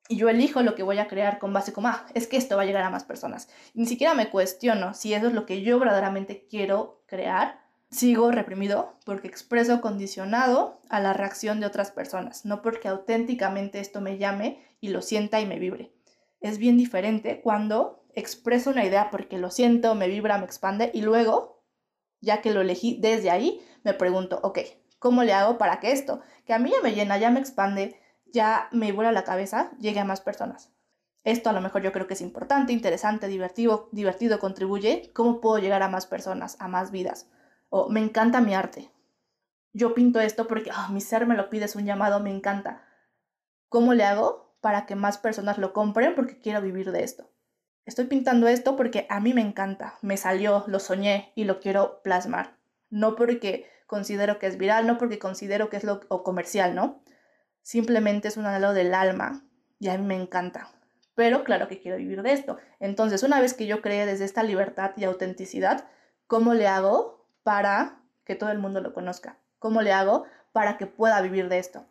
Speaker 1: y yo elijo lo que voy a crear con base como, ah, es que esto va a llegar a más personas. ni siquiera me cuestiono si eso es lo que yo verdaderamente quiero crear. Sigo reprimido porque expreso condicionado a la reacción de otras personas, no porque auténticamente esto me llame y lo sienta y me vibre. Es bien diferente cuando expreso una idea porque lo siento, me vibra, me expande y luego, ya que lo elegí desde ahí, me pregunto, ok, ¿cómo le hago para que esto, que a mí ya me llena, ya me expande, ya me vuela la cabeza, llegue a más personas? Esto a lo mejor yo creo que es importante, interesante, divertido, divertido, contribuye. ¿Cómo puedo llegar a más personas, a más vidas? O me encanta mi arte. Yo pinto esto porque ah, mi ser me lo pide, es un llamado, me encanta. ¿Cómo le hago para que más personas lo compren porque quiero vivir de esto? Estoy pintando esto porque a mí me encanta, me salió, lo soñé y lo quiero plasmar. No porque considero que es viral, no porque considero que es lo comercial, ¿no? Simplemente es un anhelo del alma y a mí me encanta. Pero claro que quiero vivir de esto. Entonces, una vez que yo creé desde esta libertad y autenticidad, ¿cómo le hago para que todo el mundo lo conozca? ¿Cómo le hago para que pueda vivir de esto?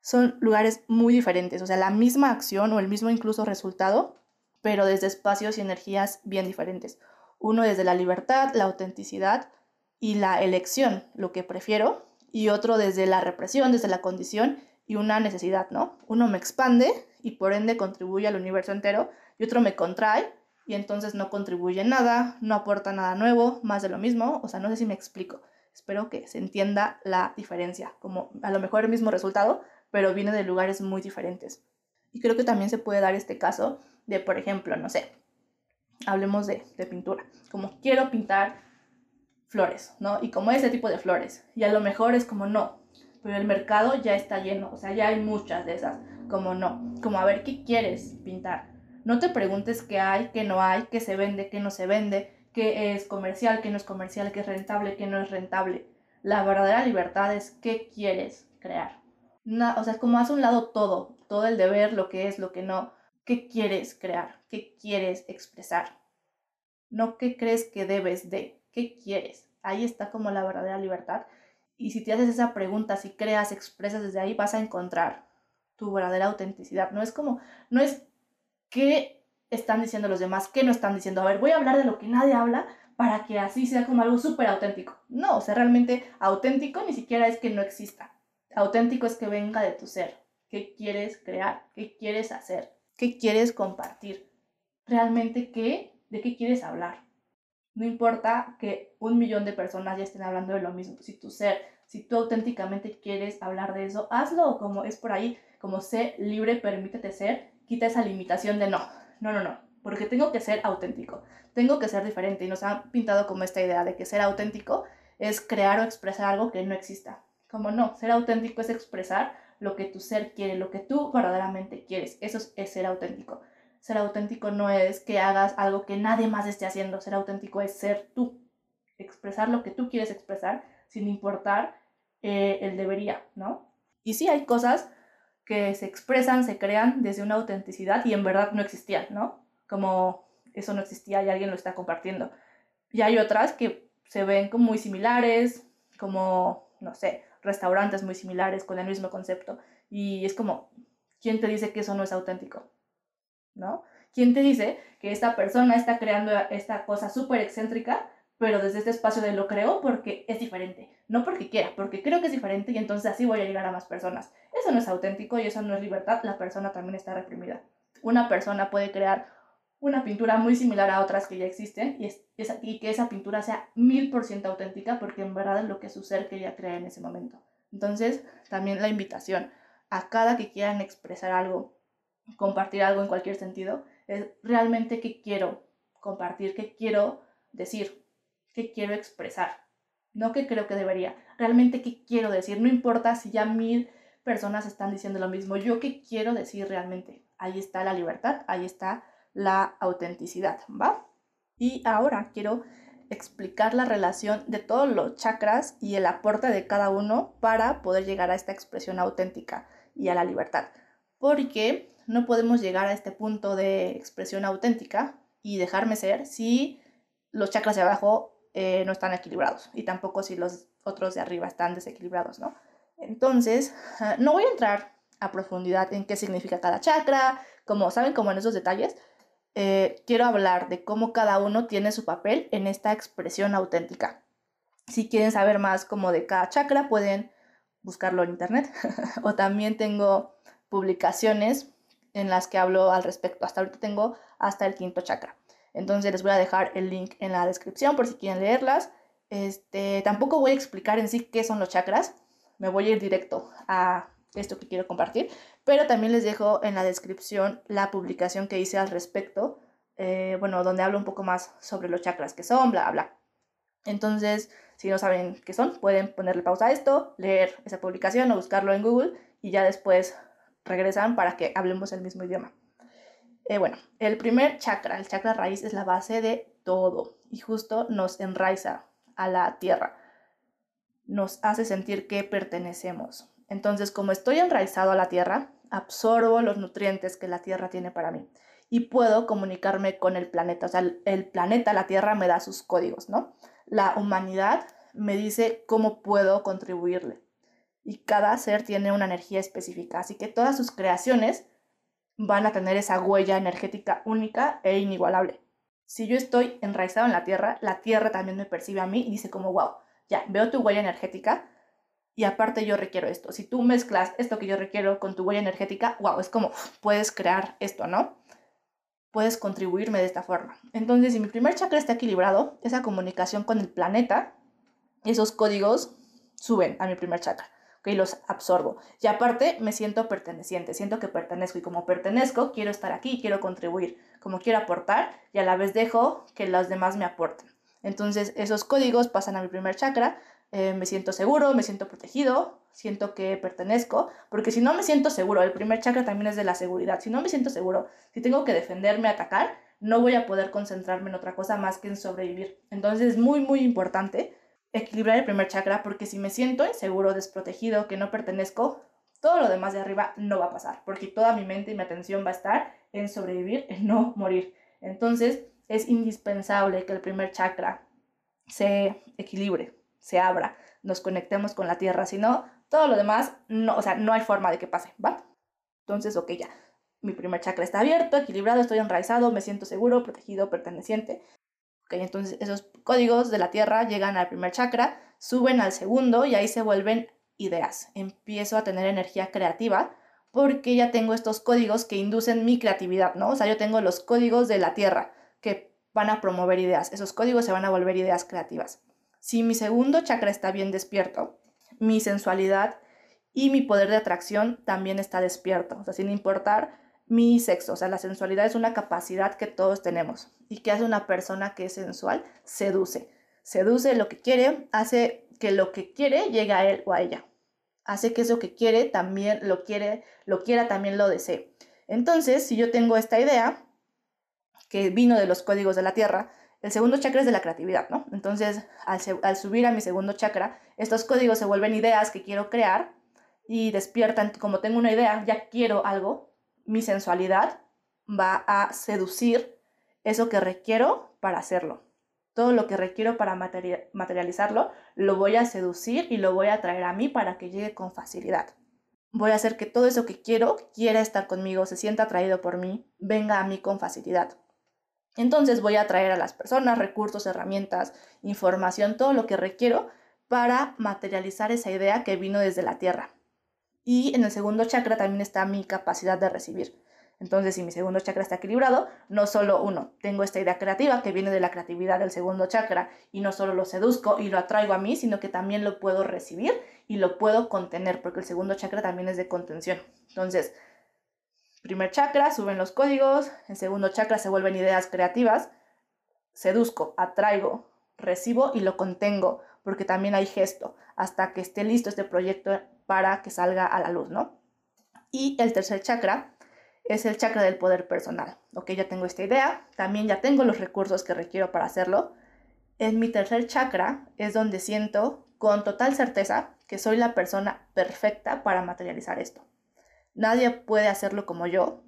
Speaker 1: Son lugares muy diferentes, o sea, la misma acción o el mismo incluso resultado pero desde espacios y energías bien diferentes. Uno desde la libertad, la autenticidad y la elección, lo que prefiero, y otro desde la represión, desde la condición y una necesidad, ¿no? Uno me expande y por ende contribuye al universo entero y otro me contrae y entonces no contribuye nada, no aporta nada nuevo, más de lo mismo, o sea, no sé si me explico. Espero que se entienda la diferencia, como a lo mejor el mismo resultado, pero viene de lugares muy diferentes. Y creo que también se puede dar este caso de, por ejemplo, no sé, hablemos de, de pintura, como quiero pintar flores, ¿no? Y como ese tipo de flores. Y a lo mejor es como no, pero el mercado ya está lleno, o sea, ya hay muchas de esas, como no, como a ver qué quieres pintar. No te preguntes qué hay, qué no hay, qué se vende, qué no se vende, qué es comercial, qué no es comercial, qué es rentable, qué no es rentable. La verdadera libertad es qué quieres crear. o sea, es como hace un lado todo, todo el deber, lo que es, lo que no, qué quieres crear, qué quieres expresar, no qué crees que debes de, qué quieres. Ahí está como la verdadera libertad. Y si te haces esa pregunta, si creas, expresas desde ahí, vas a encontrar tu verdadera autenticidad. No es como, no es qué están diciendo los demás, qué no están diciendo. A ver, voy a hablar de lo que nadie habla para que así sea como algo súper auténtico. No, o sea, realmente auténtico ni siquiera es que no exista. Auténtico es que venga de tu ser. ¿Qué quieres crear? ¿Qué quieres hacer? ¿Qué quieres compartir? ¿Realmente qué? ¿De qué quieres hablar? No importa que un millón de personas ya estén hablando de lo mismo. Si tu ser, si tú auténticamente quieres hablar de eso, hazlo como es por ahí, como sé libre, permítete ser, quita esa limitación de no, no, no, no, porque tengo que ser auténtico, tengo que ser diferente y nos han pintado como esta idea de que ser auténtico es crear o expresar algo que no exista. Como no, ser auténtico es expresar lo que tu ser quiere, lo que tú verdaderamente quieres. Eso es, ser auténtico. Ser auténtico no es que hagas algo que nadie más esté haciendo. Ser auténtico es ser tú. Expresar lo que tú quieres expresar sin importar eh, el debería, ¿no? Y sí hay cosas que se expresan, se crean desde una autenticidad y en verdad no existían, ¿no? Como eso no existía y alguien lo está compartiendo. Y hay otras que se ven como muy similares, como, no sé, restaurantes muy similares con el mismo concepto. Y es como, ¿quién te dice que eso no es auténtico? ¿No? ¿Quién te dice que esta persona está creando esta cosa súper excéntrica, pero desde este espacio de lo creo porque es diferente? No porque quiera, porque creo que es diferente y entonces así voy a llegar a más personas. Eso no es auténtico y eso no es libertad, la persona también está reprimida. Una persona puede crear una pintura muy similar a otras que ya existen y, es, y que esa pintura sea mil por ciento auténtica porque en verdad es lo que su ser quería crear en ese momento. Entonces, también la invitación a cada que quieran expresar algo, compartir algo en cualquier sentido, es realmente qué quiero compartir, qué quiero decir, qué quiero expresar. No que creo que debería, realmente qué quiero decir. No importa si ya mil personas están diciendo lo mismo, yo qué quiero decir realmente. Ahí está la libertad, ahí está la autenticidad, ¿va? Y ahora quiero explicar la relación de todos los chakras y el aporte de cada uno para poder llegar a esta expresión auténtica y a la libertad. Porque no podemos llegar a este punto de expresión auténtica y dejarme ser si los chakras de abajo eh, no están equilibrados y tampoco si los otros de arriba están desequilibrados, ¿no? Entonces, ah, no voy a entrar a profundidad en qué significa cada chakra, como saben, como en esos detalles, eh, quiero hablar de cómo cada uno tiene su papel en esta expresión auténtica. Si quieren saber más como de cada chakra, pueden buscarlo en internet. o también tengo publicaciones en las que hablo al respecto. Hasta ahorita tengo hasta el quinto chakra. Entonces les voy a dejar el link en la descripción por si quieren leerlas. Este, tampoco voy a explicar en sí qué son los chakras. Me voy a ir directo a esto que quiero compartir, pero también les dejo en la descripción la publicación que hice al respecto, eh, bueno, donde hablo un poco más sobre los chakras que son, bla, bla. Entonces, si no saben qué son, pueden ponerle pausa a esto, leer esa publicación o buscarlo en Google y ya después regresan para que hablemos el mismo idioma. Eh, bueno, el primer chakra, el chakra raíz, es la base de todo y justo nos enraiza a la tierra. Nos hace sentir que pertenecemos. Entonces, como estoy enraizado a la tierra, absorbo los nutrientes que la tierra tiene para mí y puedo comunicarme con el planeta. O sea, el, planeta, la tierra, me da sus códigos, ¿no? La humanidad me dice cómo puedo contribuirle. Y cada ser tiene una energía específica, así que todas sus creaciones van a tener esa huella energética única e inigualable. Si yo estoy enraizado en la tierra, la tierra también me percibe a mí y dice como, wow, ya, veo tu huella energética, y aparte yo requiero esto. Si tú mezclas esto que yo requiero con tu huella energética, wow, es como puedes crear esto, ¿no? Puedes contribuirme de esta forma. Entonces, si mi primer chakra está equilibrado, esa comunicación con el planeta, esos códigos suben a mi primer chakra. ¿Ok? Los absorbo. Y aparte me siento perteneciente, siento que pertenezco y como pertenezco, quiero estar aquí, quiero contribuir, como quiero aportar y a la vez dejo que los demás me aporten. Entonces esos códigos pasan a mi primer chakra, eh, me siento seguro, me siento protegido, siento que pertenezco, porque si no me siento seguro, el primer chakra también es de la seguridad, si no me siento seguro, si tengo que defenderme, atacar, no voy a poder concentrarme en otra cosa más que en sobrevivir. Entonces es muy, muy importante equilibrar el primer chakra porque si me siento inseguro, desprotegido, que no pertenezco, todo lo demás de arriba no va a pasar, porque toda mi mente y mi atención va a estar en sobrevivir, en no morir. Entonces es indispensable que el primer chakra se equilibre se abra, nos conectemos con la tierra, si no, todo lo demás, no, o sea, no hay forma de que pase, ¿va? Entonces, ok, ya, mi primer chakra está abierto, equilibrado, estoy enraizado, me siento seguro, protegido, perteneciente. Ok, entonces esos códigos de la tierra llegan al primer chakra, suben al segundo y ahí se vuelven ideas. Empiezo a tener energía creativa porque ya tengo estos códigos que inducen mi creatividad, ¿no? O sea, yo tengo los códigos de la tierra que van a promover ideas. Esos códigos se van a volver ideas creativas. Si mi segundo chakra está bien despierto, mi sensualidad y mi poder de atracción también está despierto, o sea, sin importar mi sexo, o sea, la sensualidad es una capacidad que todos tenemos y que hace una persona que es sensual, seduce, seduce lo que quiere, hace que lo que quiere llegue a él o a ella, hace que eso que quiere también lo quiere, lo quiera también lo desee. Entonces, si yo tengo esta idea que vino de los códigos de la Tierra, el segundo chakra es de la creatividad, ¿no? Entonces, al, subir a mi segundo chakra, estos códigos se vuelven ideas que quiero crear y despierta, como tengo una idea, ya quiero algo, mi sensualidad va a seducir eso que requiero para hacerlo. Todo lo que requiero para materializarlo, lo voy a seducir y lo voy a traer a mí para que llegue con facilidad. Voy a hacer que todo eso que quiero quiera estar conmigo, se sienta atraído por mí, venga a mí con facilidad. Entonces voy a traer a las personas, recursos, herramientas, información, todo lo que requiero para materializar esa idea que vino desde la tierra. Y en el segundo chakra también está mi capacidad de recibir. Entonces, si mi segundo chakra está equilibrado, no solo uno, tengo esta idea creativa que viene de la creatividad del segundo chakra y no solo lo seduzco y lo atraigo a mí, sino que también lo puedo recibir y lo puedo contener, porque el segundo chakra también es de contención. Entonces, primer chakra suben los códigos, el segundo chakra se vuelven ideas creativas, seduzco, atraigo, recibo y lo contengo, porque también hay gesto, hasta que esté listo este proyecto para que salga a la luz, ¿no? Y el tercer chakra es el chakra del poder personal. Ok, ya tengo esta idea, también ya tengo los recursos que requiero para hacerlo. En mi tercer chakra es donde siento con total certeza que soy la persona perfecta para materializar esto. Nadie puede hacerlo como yo,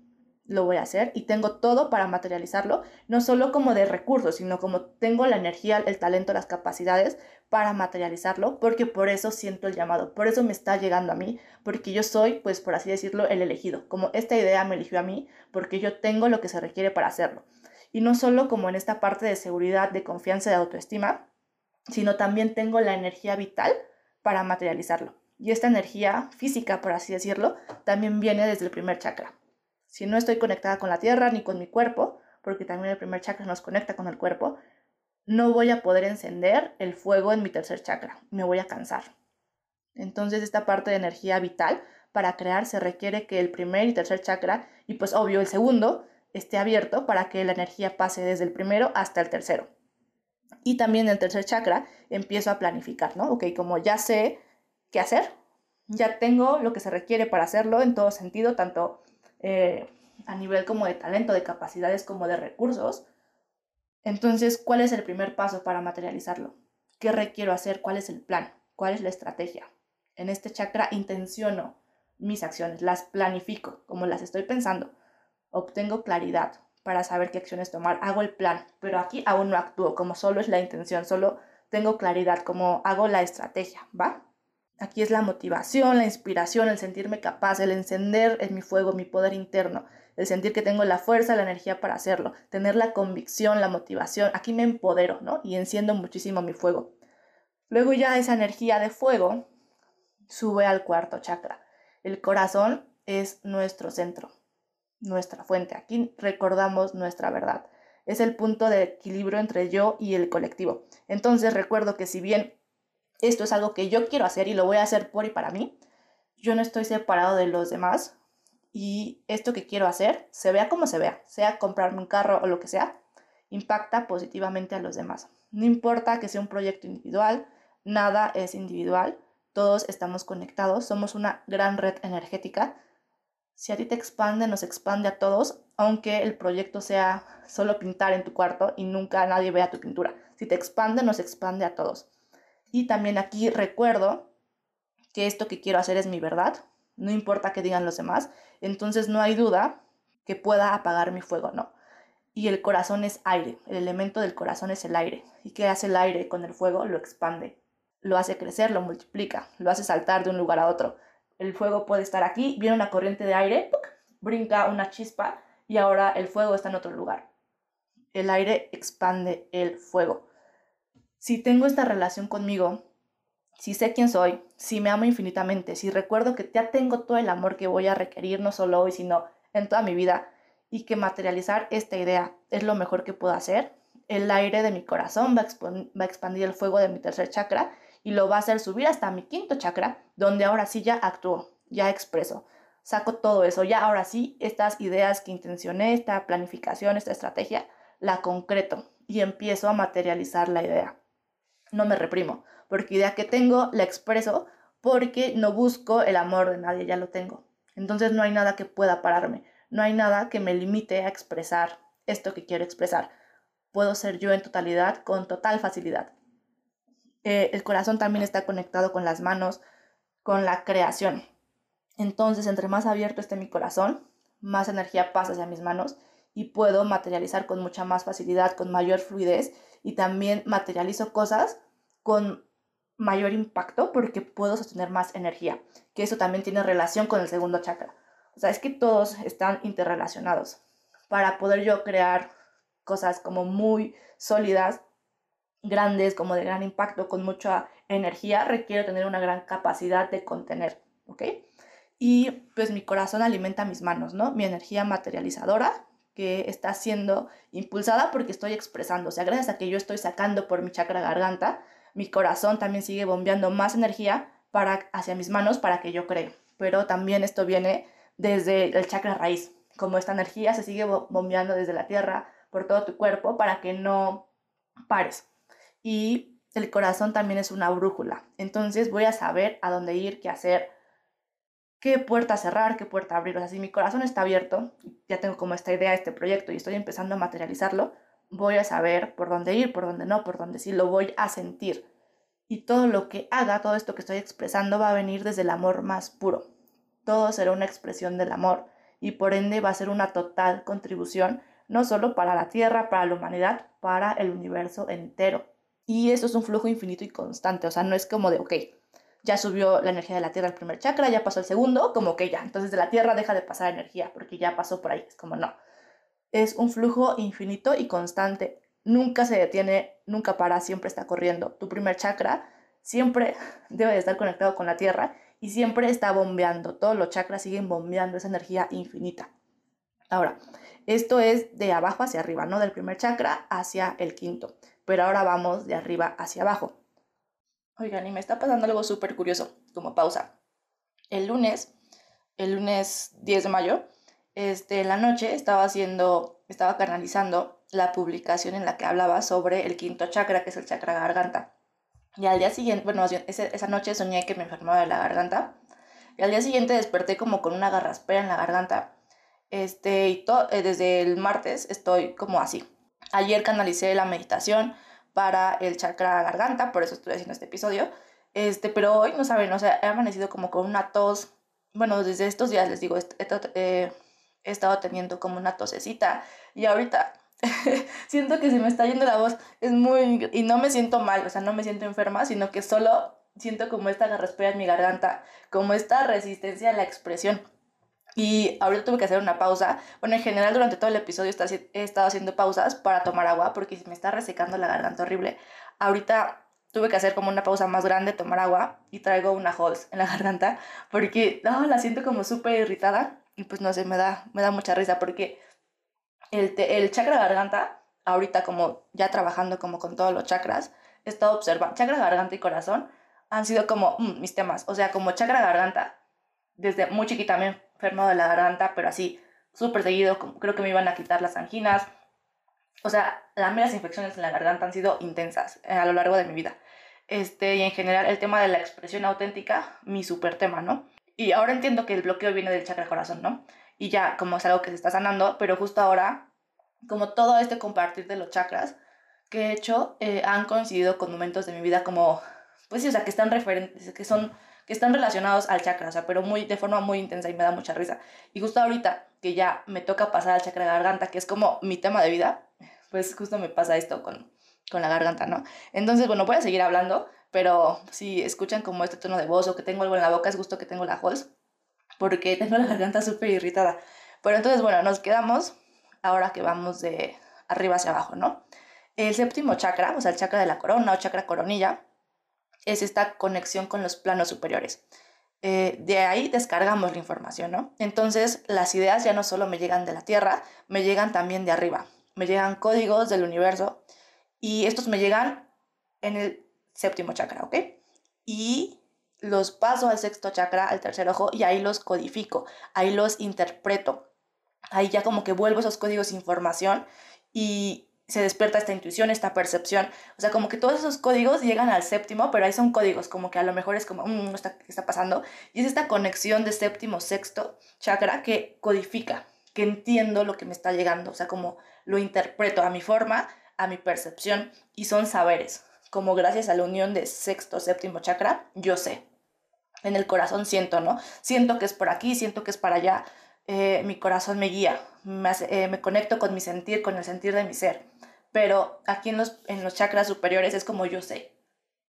Speaker 1: lo voy a hacer y tengo todo para materializarlo, no solo como de recursos, sino como tengo la energía, el talento, las capacidades para materializarlo, porque por eso siento el llamado, por eso me está llegando a mí, porque yo soy, pues por así decirlo, el elegido, como esta idea me eligió a mí, porque yo tengo lo que se requiere para hacerlo. Y no solo como en esta parte de seguridad, de confianza, de autoestima, sino también tengo la energía vital para materializarlo. Y esta energía física, por así decirlo, también viene desde el primer chakra. Si no estoy conectada con la tierra ni con mi cuerpo, porque también el primer chakra nos conecta con el cuerpo, no voy a poder encender el fuego en mi tercer chakra, me voy a cansar. Entonces esta parte de energía vital para crear se requiere que el primer y tercer chakra, y pues obvio el segundo, esté abierto para que la energía pase desde el primero hasta el tercero. Y también el tercer chakra empiezo a planificar, ¿no? Ok, como ya sé qué hacer, ya tengo lo que se requiere para hacerlo en todo sentido, tanto eh, a nivel como de talento, de capacidades como de recursos. Entonces, ¿cuál es el primer paso para materializarlo? ¿Qué requiero hacer? ¿Cuál es el plan? ¿Cuál es la estrategia? En este chakra intenciono mis acciones, las planifico como las estoy pensando, obtengo claridad para saber qué acciones tomar, hago el plan, pero aquí aún no actúo, como solo es la intención, solo tengo claridad, como hago la estrategia, ¿va? Aquí es la motivación, la inspiración, el sentirme capaz, el encender en mi fuego, mi poder interno, el sentir que tengo la fuerza, la energía para hacerlo, tener la convicción, la motivación. Aquí me empodero, ¿no? Y enciendo muchísimo mi fuego. Luego ya esa energía de fuego sube al cuarto chakra. El corazón es nuestro centro, nuestra fuente. Aquí recordamos nuestra verdad. Es el punto de equilibrio entre yo y el colectivo. Entonces recuerdo que si bien esto es algo que yo quiero hacer y lo voy a hacer por y para mí. Yo no estoy separado de los demás y esto que quiero hacer, se vea como se vea, sea comprarme un carro o lo que sea, impacta positivamente a los demás. No importa que sea un proyecto individual, nada es individual, todos estamos conectados, somos una gran red energética. Si a ti te expande, nos expande a todos, aunque el proyecto sea solo pintar en tu cuarto y nunca nadie vea tu pintura. Si te expande, nos expande a todos. Y también aquí recuerdo que esto que quiero hacer es mi verdad, no importa que digan los demás, entonces no hay duda que pueda apagar mi fuego, no. Y el corazón es aire, el elemento del corazón es el aire. ¿Y qué hace el aire con el fuego? Lo expande, lo hace crecer, lo multiplica, lo hace saltar de un lugar a otro. El fuego puede estar aquí, viene una corriente de aire, brinca una chispa y ahora el fuego está en otro lugar. El aire expande el fuego si tengo esta relación conmigo, si sé quién soy, si me amo infinitamente, si recuerdo que ya tengo todo el amor que voy a requerir, no solo hoy, sino en toda mi vida, y que materializar esta idea es lo mejor que puedo hacer, el aire de mi corazón va a, expandir el fuego de mi tercer chakra y lo va a hacer subir hasta mi quinto chakra, donde ahora sí ya actúo, ya expreso, saco todo eso, ya ahora sí estas ideas que intencioné, esta planificación, esta estrategia, la concreto y empiezo a materializar la idea no me reprimo, porque idea que tengo la expreso porque no busco el amor de nadie, ya lo tengo. Entonces no hay nada que pueda pararme, no hay nada que me limite a expresar esto que quiero expresar. Puedo ser yo en totalidad con total facilidad. Eh, el corazón también está conectado con las manos, con la creación. Entonces, entre más abierto esté mi corazón, más energía pasa hacia mis manos y puedo materializar con mucha más facilidad, con mayor fluidez y también materializo cosas con mayor impacto porque puedo sostener más energía, que eso también tiene relación con el segundo chakra. O sea, es que todos están interrelacionados. Para poder yo crear cosas como muy sólidas, grandes, como de gran impacto, con mucha energía, requiero tener una gran capacidad de contener, ¿ok? Y pues mi corazón alimenta mis manos, ¿no? Mi energía materializadora está siendo impulsada porque estoy expresando, o sea, gracias a que yo estoy sacando por mi chakra garganta, mi corazón también sigue bombeando más energía para, hacia mis manos para que yo cree. Pero también esto viene desde el chakra raíz, como esta energía se sigue bombeando desde la tierra por todo tu cuerpo para que no pares. Y el corazón también es una brújula. Entonces voy a saber a dónde ir, qué hacer, qué puerta cerrar, qué puerta abrir. O sea, si mi corazón está abierto, ya tengo como esta idea, este proyecto y estoy empezando a materializarlo, voy a saber por dónde ir, por dónde no, por dónde sí, lo voy a sentir. Y todo lo que haga, todo esto que estoy expresando va a venir desde el amor más puro. Todo será una expresión del amor y por ende va a ser una total contribución, no solo para la Tierra, para la humanidad, para el universo entero. Y eso es un flujo infinito y constante, o sea, no es como de, ok, ya subió la energía de la Tierra al primer chakra, ya pasó el segundo, como que ya, entonces de la Tierra deja de pasar energía porque ya pasó por ahí, es como no es un flujo infinito y constante. Nunca se detiene, nunca para, siempre está corriendo. Tu primer chakra siempre debe de estar conectado con la tierra y siempre está bombeando. Todos los chakras siguen bombeando esa energía infinita. Ahora, esto es de abajo hacia arriba, ¿no? Del primer chakra hacia el quinto. Pero ahora vamos de arriba hacia abajo. Oigan, y me está pasando algo súper curioso, como pausa. El lunes, el lunes 10 de mayo, este, en la noche estaba haciendo, estaba canalizando la publicación en la que hablaba sobre el quinto chakra, que es el chakra garganta. Y al día siguiente, bueno, esa noche soñé que me enfermaba de la garganta. Y al día siguiente desperté como con una garraspera en la garganta. Este, y eh, desde el martes estoy como así. Ayer canalicé la meditación para el chakra garganta, por eso estoy haciendo este episodio. Este, pero hoy no saben, o sea, he amanecido como con una tos. Bueno, desde estos días les digo, eh, he estado teniendo como una tosecita y ahorita siento que se me está yendo la voz, es muy, y no me siento mal, o sea, no me siento enferma, sino que solo siento como esta garraspera en mi garganta, como esta resistencia a la expresión. Y ahorita tuve que hacer una pausa. Bueno, en general durante todo el episodio he estado haciendo pausas para tomar agua porque se me está resecando la garganta horrible. Ahorita tuve que hacer como una pausa más grande, tomar agua y traigo una Halls en la garganta porque no, la siento como súper irritada y pues no sé, me da, me da mucha risa porque el, el chakra garganta, ahorita como ya trabajando como con todos los chakras, he estado observando, chakra garganta y corazón han sido como mm, mis temas. O sea, como chakra garganta, desde muy chiquita me he enfermado de la garganta, pero así súper seguido, creo que me iban a quitar las anginas. O sea, las meras infecciones en la garganta han sido intensas eh, a lo largo de mi vida. Este, y en general el tema de la expresión auténtica, mi súper tema, ¿no? Y ahora entiendo que el bloqueo viene del chakra corazón, ¿no? Y ya como es algo que se está sanando, pero justo ahora, como todo este compartir de los chakras que he hecho, eh, han coincidido con momentos de mi vida como, pues sí, o sea, que están referentes, que son, están relacionados al chakra, o sea, pero muy, de forma muy intensa y me da mucha risa. Y justo ahorita que ya me toca pasar al chakra garganta, que es como mi tema de vida, pues justo me pasa esto con, con la garganta, ¿no? Entonces, bueno, voy a seguir hablando, pero si escuchan como este tono de voz o que tengo algo en la boca, es justo que tengo la Halls, porque tengo la garganta súper irritada. Pero entonces, bueno, nos quedamos ahora que vamos de arriba hacia abajo, ¿no? El séptimo chakra, o sea, el chakra de la corona o chakra coronilla, es esta conexión con los planos superiores. Eh, de ahí descargamos la información, ¿no? Entonces, las ideas ya no solo me llegan de la Tierra, me llegan también de arriba. Me llegan códigos del universo y estos me llegan en el séptimo chakra, ¿ok? Y los paso al sexto chakra, al tercer ojo, y ahí los codifico, ahí los interpreto. Ahí ya como que vuelvo esos códigos información y se despierta esta intuición, esta percepción. O sea, como que todos esos códigos llegan al séptimo, pero ahí son códigos, como que a lo mejor es como, mmm, ¿qué está pasando? Y es esta conexión de séptimo, sexto chakra que codifica, que entiendo lo que me está llegando, o sea, como lo interpreto a mi forma, a mi percepción, y son saberes como gracias a la unión de sexto, séptimo chakra, yo sé. En el corazón siento, ¿no? Siento que es por aquí, siento que es para allá. Eh, mi corazón me guía, me, eh, me, conecto con mi sentir, con el sentir de mi ser. Pero aquí en los, en los chakras superiores es como yo sé.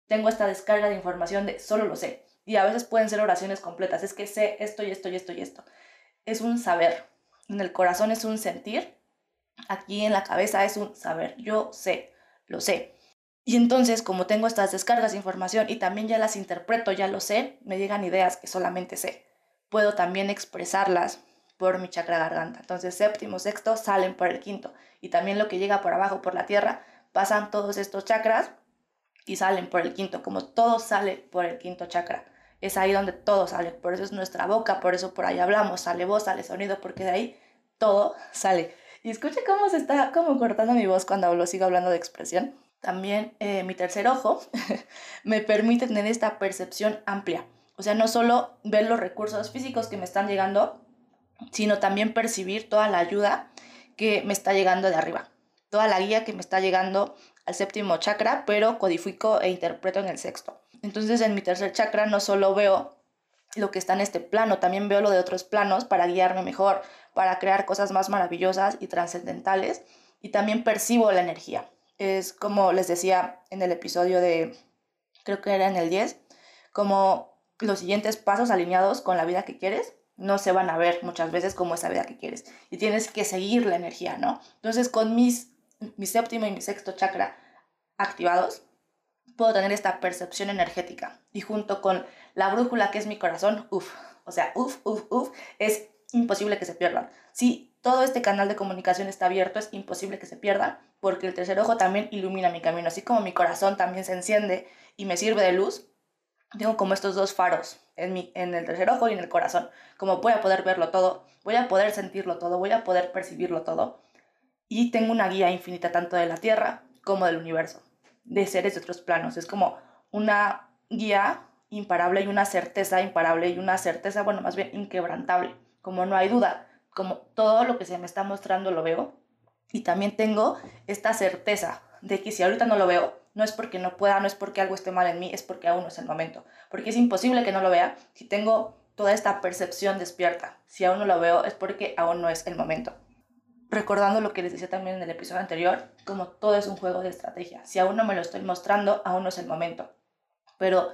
Speaker 1: Tengo esta descarga de información de solo lo sé. Y a veces pueden ser oraciones completas. Es que sé esto y esto y esto y esto. Es un saber. En el corazón es un sentir. Aquí en la cabeza es un saber. Yo sé, lo sé. Y entonces, como tengo estas descargas de información y también ya las interpreto, ya lo sé, me llegan ideas que solamente sé. Puedo también expresarlas por mi chakra garganta. Entonces, séptimo, sexto salen por el quinto. Y también lo que llega por abajo, por la tierra, pasan todos estos chakras y salen por el quinto, como todo sale por el quinto chakra. Es ahí donde todo sale, por eso es nuestra boca, por eso por ahí hablamos, sale voz, sale sonido, porque de ahí todo sale. Y escuche cómo se está como cortando mi voz cuando hablo, sigo hablando de expresión. También eh, mi tercer ojo me permite tener esta percepción amplia. O sea, no solo ver los recursos físicos que me están llegando, sino también percibir toda la ayuda que me está llegando de arriba. Toda la guía que me está llegando al séptimo chakra, pero codifico e interpreto en el sexto. Entonces en mi tercer chakra no solo veo lo que está en este plano, también veo lo de otros planos para guiarme mejor, para crear cosas más maravillosas y trascendentales. Y también percibo la energía es como les decía en el episodio de, creo que era en el 10, como los siguientes pasos alineados con la vida que quieres no se van a ver muchas veces como esa vida que quieres y tienes que seguir la energía, ¿no? Entonces con mis, mi séptimo y mi sexto chakra activados, puedo tener esta percepción energética y junto con la brújula que es mi corazón, uff, o sea, uff, uff, uff, es imposible que se pierdan. Si todo este canal de comunicación está abierto, es imposible que se pierda, porque el tercer ojo también ilumina mi camino, así como mi corazón también se enciende y me sirve de luz. Tengo como estos dos faros en, mi, en el tercer ojo y en el corazón. Como voy a poder verlo todo, voy a poder sentirlo todo, voy a poder percibirlo todo. Y tengo una guía infinita tanto de la Tierra como del universo, de seres de otros planos. Es como una guía imparable y una certeza imparable y una certeza, bueno, más bien inquebrantable. Como no hay duda, como todo lo que se me está mostrando lo veo. Y también tengo esta certeza de que si ahorita no lo veo, no es porque no pueda, no es porque algo esté mal en mí, es porque aún no es el momento. Porque es imposible que no lo vea si tengo toda esta percepción despierta. Si aún no lo veo, es porque aún no es el momento. Recordando lo que les decía también en el episodio anterior, como todo es un juego de estrategia. Si aún no me lo estoy mostrando, aún no es el momento. Pero,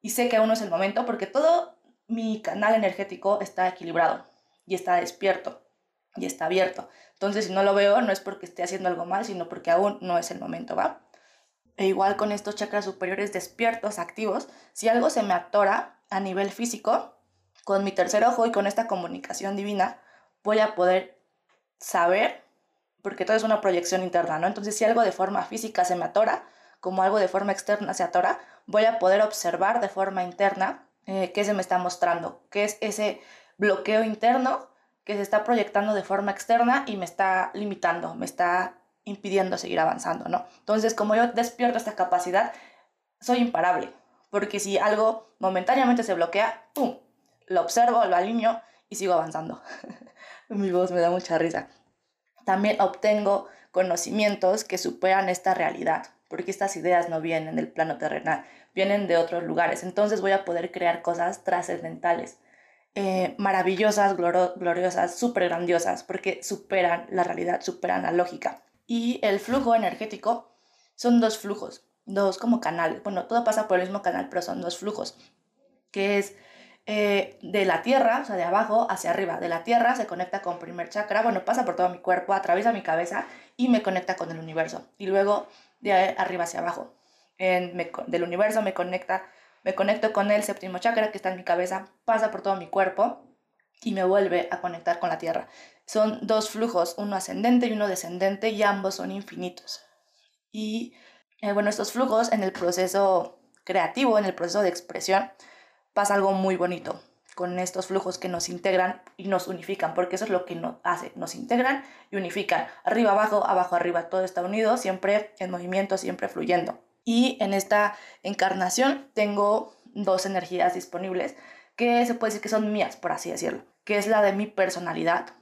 Speaker 1: y sé que aún no es el momento porque todo mi canal energético está equilibrado y está despierto y está abierto. Entonces, si no lo veo, no es porque esté haciendo algo mal, sino porque aún no es el momento, ¿va? E igual con estos chakras superiores despiertos, activos, si algo se me atora a nivel físico, con mi tercer ojo y con esta comunicación divina, voy a poder saber, porque todo es una proyección interna, ¿no? Entonces, si algo de forma física se me atora, como algo de forma externa se atora, voy a poder observar de forma interna eh, qué se me está mostrando, qué es ese bloqueo interno que se está proyectando de forma externa y me está limitando, me está impidiendo seguir avanzando, ¿no? Entonces, como yo despierto esta capacidad, soy imparable, porque si algo momentáneamente se bloquea, ¡pum! Lo observo, lo alineo y sigo avanzando. Mi voz me da mucha risa. También obtengo conocimientos que superan esta realidad, porque estas ideas no vienen del plano terrenal, vienen de otros lugares. Entonces voy a poder crear cosas trascendentales eh, maravillosas, gloriosas, súper grandiosas, porque superan la realidad, superan la lógica. Y el flujo energético son dos flujos, dos como canales. Bueno, todo pasa por el mismo canal, pero son dos flujos, que es eh, de la tierra, o sea, de abajo hacia arriba. De la tierra se conecta con primer chakra, bueno, pasa por todo mi cuerpo, atraviesa mi cabeza y me conecta con el universo. Y luego de arriba hacia abajo. Del universo me conecta me conecto con el séptimo chakra que está en mi cabeza, pasa por todo mi cuerpo y me vuelve a conectar con la tierra. Son dos flujos, uno ascendente y uno descendente, y ambos son infinitos. Y eh, bueno, estos flujos en el proceso creativo, en el proceso de expresión, pasa algo muy bonito con estos flujos que nos integran y nos unifican, porque eso es lo que nos hace, nos integran y unifican. Arriba, abajo, abajo, arriba, todo está unido, siempre en movimiento, siempre fluyendo. Y en esta encarnación tengo dos energías disponibles que se puede decir que son mías, por así decirlo, que es la de mi personalidad,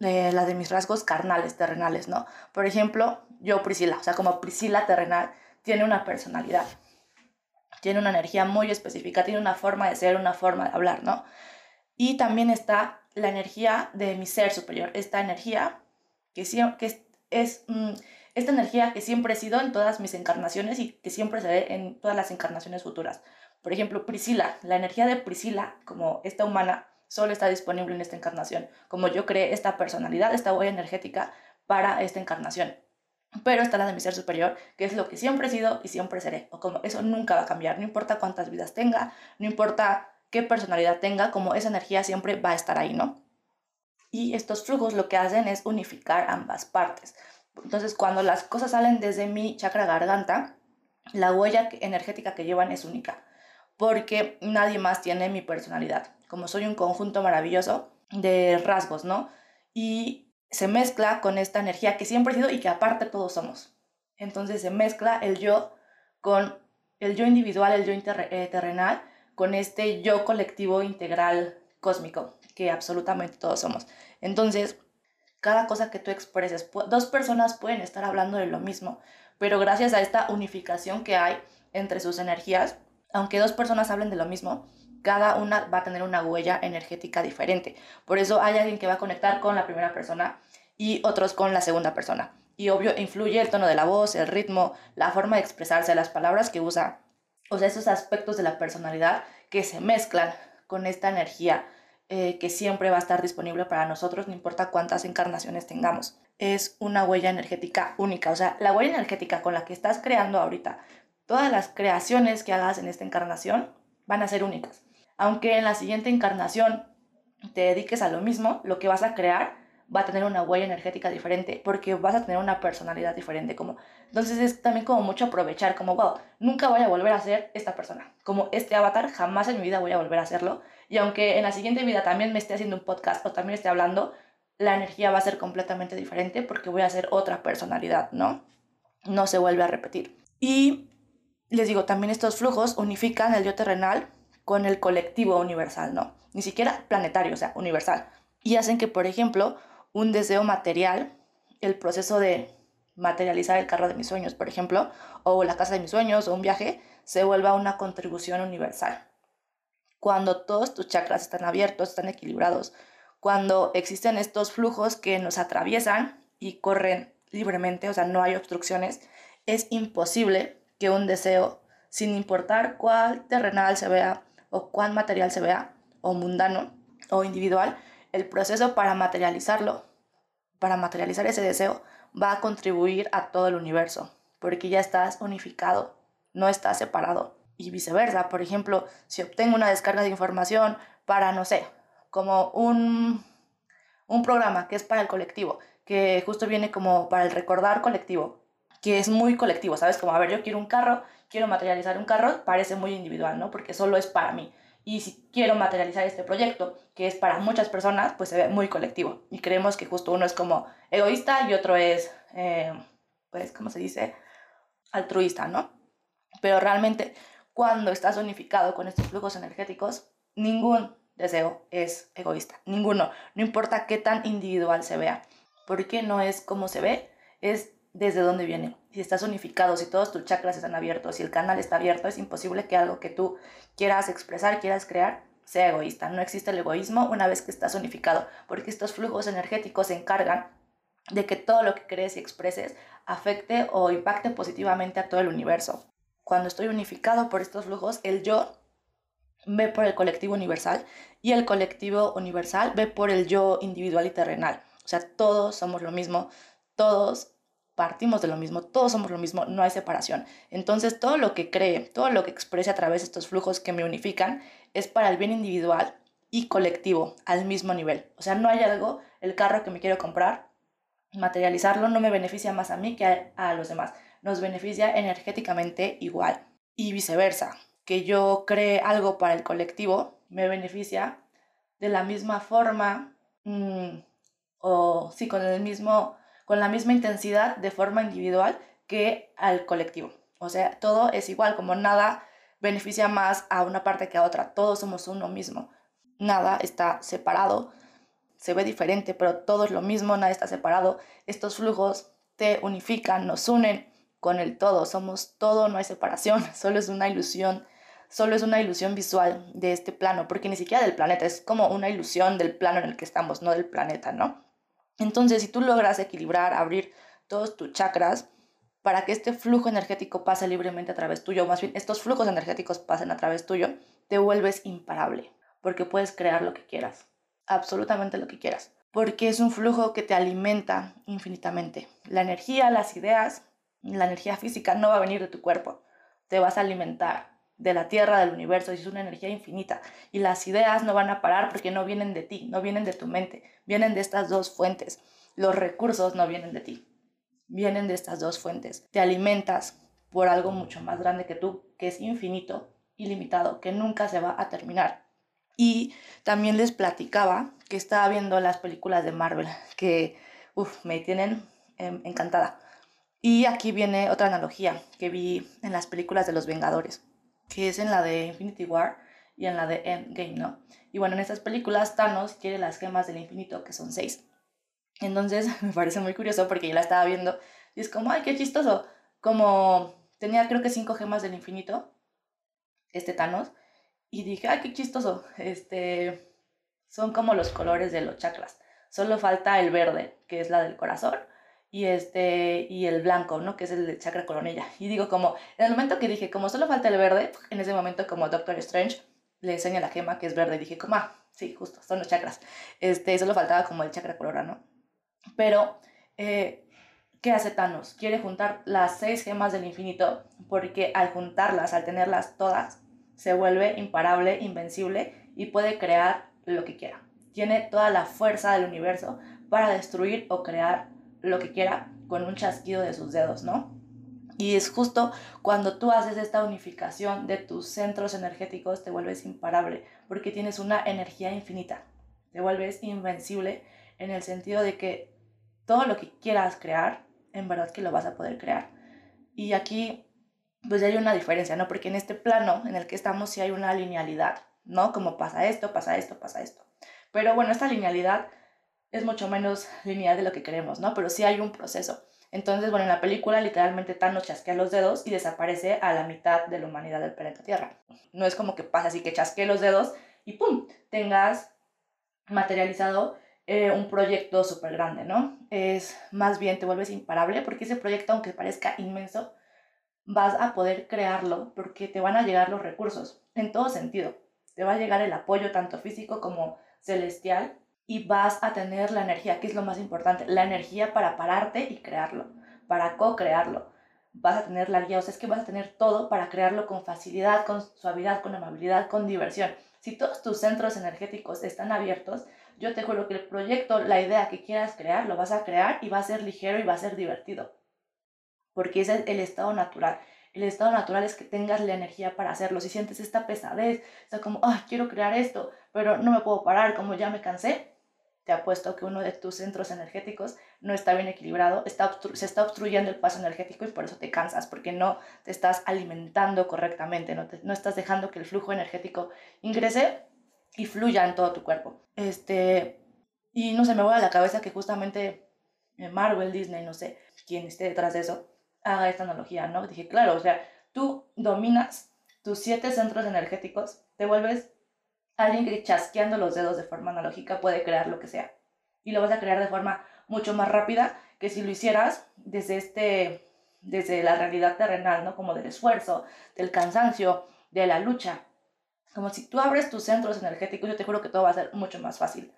Speaker 1: eh, la de mis rasgos carnales, terrenales, ¿no? Por ejemplo, yo Priscila, o sea, como Priscila terrenal, tiene una personalidad. tiene una energía muy específica, tiene una forma de ser, una forma de hablar, ¿no? Y también está la energía de mi ser superior, esta energía que, que es, mm, esta energía que siempre he sido en todas mis encarnaciones y que siempre se ve en todas las encarnaciones futuras. Por ejemplo, Priscila, la energía de Priscila, como esta humana, solo está disponible en esta encarnación, como yo creé esta personalidad, esta huella energética para esta encarnación. Pero está la de mi ser superior, que es lo que siempre he sido y siempre seré, o como eso nunca va a cambiar, no importa cuántas vidas tenga, no importa qué personalidad tenga, como esa energía siempre va a estar ahí, ¿no? Y estos flujos lo que hacen es unificar ambas partes. Entonces, cuando las cosas salen desde mi chakra garganta, la huella energética que llevan es única, porque nadie más tiene mi personalidad. Como soy un conjunto maravilloso de rasgos, ¿no? Y se mezcla con esta energía que siempre he sido y que aparte todos somos. Entonces se mezcla el yo con el yo individual, el yo eh, terrenal, con este yo colectivo integral cósmico, que absolutamente todos somos. Entonces, cada cosa que tú expreses, dos personas pueden estar hablando de lo mismo, pero gracias a esta unificación que hay entre sus energías, aunque dos personas hablen de lo mismo, cada una va a tener una huella energética diferente. Por eso hay alguien que va a conectar con la primera persona y otros con la segunda persona. Y obvio, influye el tono de la voz, el ritmo, la forma de expresarse, las palabras que usa, o sea, esos aspectos de la personalidad que se mezclan con esta energía eh, que siempre va a estar disponible para nosotros, no importa cuántas encarnaciones tengamos. Es una huella energética única, o sea, la huella energética con la que estás creando ahorita, todas las creaciones que hagas en esta encarnación van a ser únicas. Aunque en la siguiente encarnación te dediques a lo mismo, lo que vas a crear va a tener una huella energética diferente porque vas a tener una personalidad diferente. Como, entonces es también como mucho aprovechar, como, wow, nunca voy a volver a ser esta persona. Como este avatar, jamás en mi vida voy a volver a hacerlo. Y aunque en la siguiente vida también me esté haciendo un podcast o también esté hablando, la energía va a ser completamente diferente porque voy a ser otra personalidad, ¿no? No se vuelve a repetir. Y les digo, también estos flujos unifican el yo terrenal con el colectivo universal, ¿no? Ni siquiera planetario, o sea, universal. Y hacen que, por ejemplo, un deseo material, el proceso de materializar el carro de mis sueños, por ejemplo, o la casa de mis sueños, o un viaje, se vuelva una contribución universal. Cuando todos tus chakras están abiertos, están equilibrados, cuando existen estos flujos que nos atraviesan y corren libremente, o sea, no hay obstrucciones, es imposible que un deseo, sin importar cuál terrenal se vea, o cuán material se vea, o mundano, o individual, el proceso para materializarlo, para materializar ese deseo, va a contribuir a todo el universo, porque ya estás unificado, no estás separado. Y viceversa, por ejemplo, si obtengo una descarga de información para, no sé, como un, un programa que es para el colectivo, que justo viene como para el recordar colectivo, que es muy colectivo, ¿sabes? Como, a ver, yo quiero un carro, quiero materializar un carro, parece muy individual, ¿no? Porque solo es para mí. Y si quiero materializar este proyecto, que es para muchas personas, pues se ve muy colectivo. Y creemos que justo uno es como egoísta y otro es, eh, pues, ¿cómo se dice? Altruista, ¿no? Pero realmente, cuando estás unificado con estos flujos energéticos, ningún deseo es egoísta. Ninguno. No importa qué tan individual se vea. Porque no es como se ve, es desde dónde viene. Si estás unificado, si todos tus chakras están abiertos, si el canal está abierto, es imposible que algo que tú quieras expresar, quieras crear, sea egoísta. No existe el egoísmo una vez que estás unificado, porque estos flujos energéticos se encargan de que todo lo que crees y expreses afecte o impacte positivamente a todo el universo. Cuando estoy unificado por estos flujos, el yo ve por el colectivo universal y el colectivo universal ve por el yo individual y terrenal. O sea, todos somos lo mismo, todos partimos de lo mismo, todos somos lo mismo, no hay separación. Entonces todo lo que cree, todo lo que exprese a través de estos flujos que me unifican es para el bien individual y colectivo al mismo nivel. O sea, no hay algo, el carro que me quiero comprar, materializarlo no me beneficia más a mí que a, los demás, nos beneficia energéticamente igual y viceversa. Que yo cree algo para el colectivo me beneficia de la misma forma mm, o sí, con el mismo con la misma intensidad de forma individual que al colectivo. O sea, todo es igual, como nada beneficia más a una parte que a otra, todos somos uno mismo. Nada está separado, se ve diferente, pero todo es lo mismo, nada está separado. Estos flujos te unifican, nos unen con el todo, somos todo, no hay separación, solo es una ilusión solo es una ilusión visual de este plano, porque ni siquiera del planeta, es como una ilusión del plano en el que estamos, no del planeta, ¿no? Entonces, si tú logras equilibrar, abrir todos tus chakras para que este flujo energético pase libremente a través tuyo, o más bien estos flujos energéticos pasen a través tuyo, te vuelves imparable, porque puedes crear lo que quieras, absolutamente lo que quieras, porque es un flujo que te alimenta infinitamente. La energía, las ideas, la energía física no va a venir de tu cuerpo, te vas a alimentar de la tierra, del universo, es una energía infinita. Y las ideas no van a parar porque no vienen de ti, no vienen de tu mente, vienen de estas dos fuentes. Los recursos no vienen de ti, vienen de estas dos fuentes. Te alimentas por algo mucho más grande que tú, que es infinito, ilimitado, que nunca se va a terminar. Y también les platicaba que estaba viendo las películas de Marvel, que me tienen em, encantada. Y aquí viene otra analogía que vi en las películas de los Vengadores, que es en la de Infinity War y en la de Endgame, ¿no? Y bueno, en estas películas Thanos quiere las gemas del infinito, que son seis. Entonces me parece muy curioso porque yo la estaba viendo y es como, ay, qué chistoso. Como tenía creo que cinco gemas del infinito, este Thanos, y dije, ay, qué chistoso. Este, son como los colores de los chakras. Solo falta el verde, que es la del corazón, y este y el blanco, ¿no? Que es el chakra coronilla. Y digo como, en el momento que dije, como solo falta el verde, en ese momento como Doctor Strange le enseña la gema que es verde, dije como, ah, sí, justo, son los chakras. Este, solo faltaba como el chakra colora, ¿no? Pero, eh, ¿qué hace Thanos? Quiere juntar las seis gemas del infinito porque al juntarlas, al tenerlas todas, se vuelve imparable, invencible y puede crear lo que quiera. Tiene toda la fuerza del universo para destruir o crear lo que quiera con un chasquido de sus dedos, ¿no? Y es justo cuando tú haces esta unificación de tus centros energéticos, te vuelves imparable, porque tienes una energía infinita, te vuelves invencible en el sentido de que todo lo que quieras crear, en verdad que lo vas a poder crear. Y aquí, pues ya hay una diferencia, ¿no? Porque en este plano en el que estamos sí hay una linealidad, ¿no? Como pasa esto, pasa esto, pasa esto. Pero bueno, esta linealidad es mucho menos lineal de lo que queremos, ¿no? Pero sí hay un proceso. Entonces, bueno, en la película literalmente Thanos chasquea los dedos y desaparece a la mitad de la humanidad del planeta Tierra. No es como que pasa así que chasquee los dedos y ¡pum! tengas materializado eh, un proyecto súper grande, ¿no? Es más bien te vuelves imparable porque ese proyecto, aunque parezca inmenso, vas a poder crearlo porque te van a llegar los recursos en todo sentido. Te va a llegar el apoyo tanto físico como celestial y vas a tener la energía, que es lo más importante, la energía para pararte y crearlo, para co-crearlo. Vas a tener la guía, o sea, es que vas a tener todo para crearlo con facilidad, con suavidad, con amabilidad, con diversión. Si todos tus centros energéticos están abiertos, yo te juro que el proyecto, la idea que quieras crear, lo vas a crear y va a ser ligero y va a ser divertido. Porque ese es el estado natural. El estado natural es que tengas la energía para hacerlo. Si sientes esta pesadez, está como, ah, quiero crear esto, pero no me puedo parar, como ya me cansé, te apuesto que uno de tus centros energéticos no está bien equilibrado, está se está obstruyendo el paso energético y por eso te cansas, porque no te estás alimentando correctamente, no, no estás dejando que el flujo energético ingrese y fluya en todo tu cuerpo. Este, y no se me voy a la cabeza que justamente Marvel, Disney, no sé quién esté detrás de eso, haga esta analogía, ¿no? Dije, claro, o sea, tú dominas tus siete centros energéticos, te vuelves alguien que chasqueando los dedos de forma analógica puede crear lo que sea. Y lo vas a crear de forma mucho más rápida que si lo hicieras desde, este, desde la realidad terrenal, ¿no? Como del esfuerzo, del cansancio, de la lucha. Como si tú abres tus centros energéticos, yo te juro que todo va a ser mucho más fácil.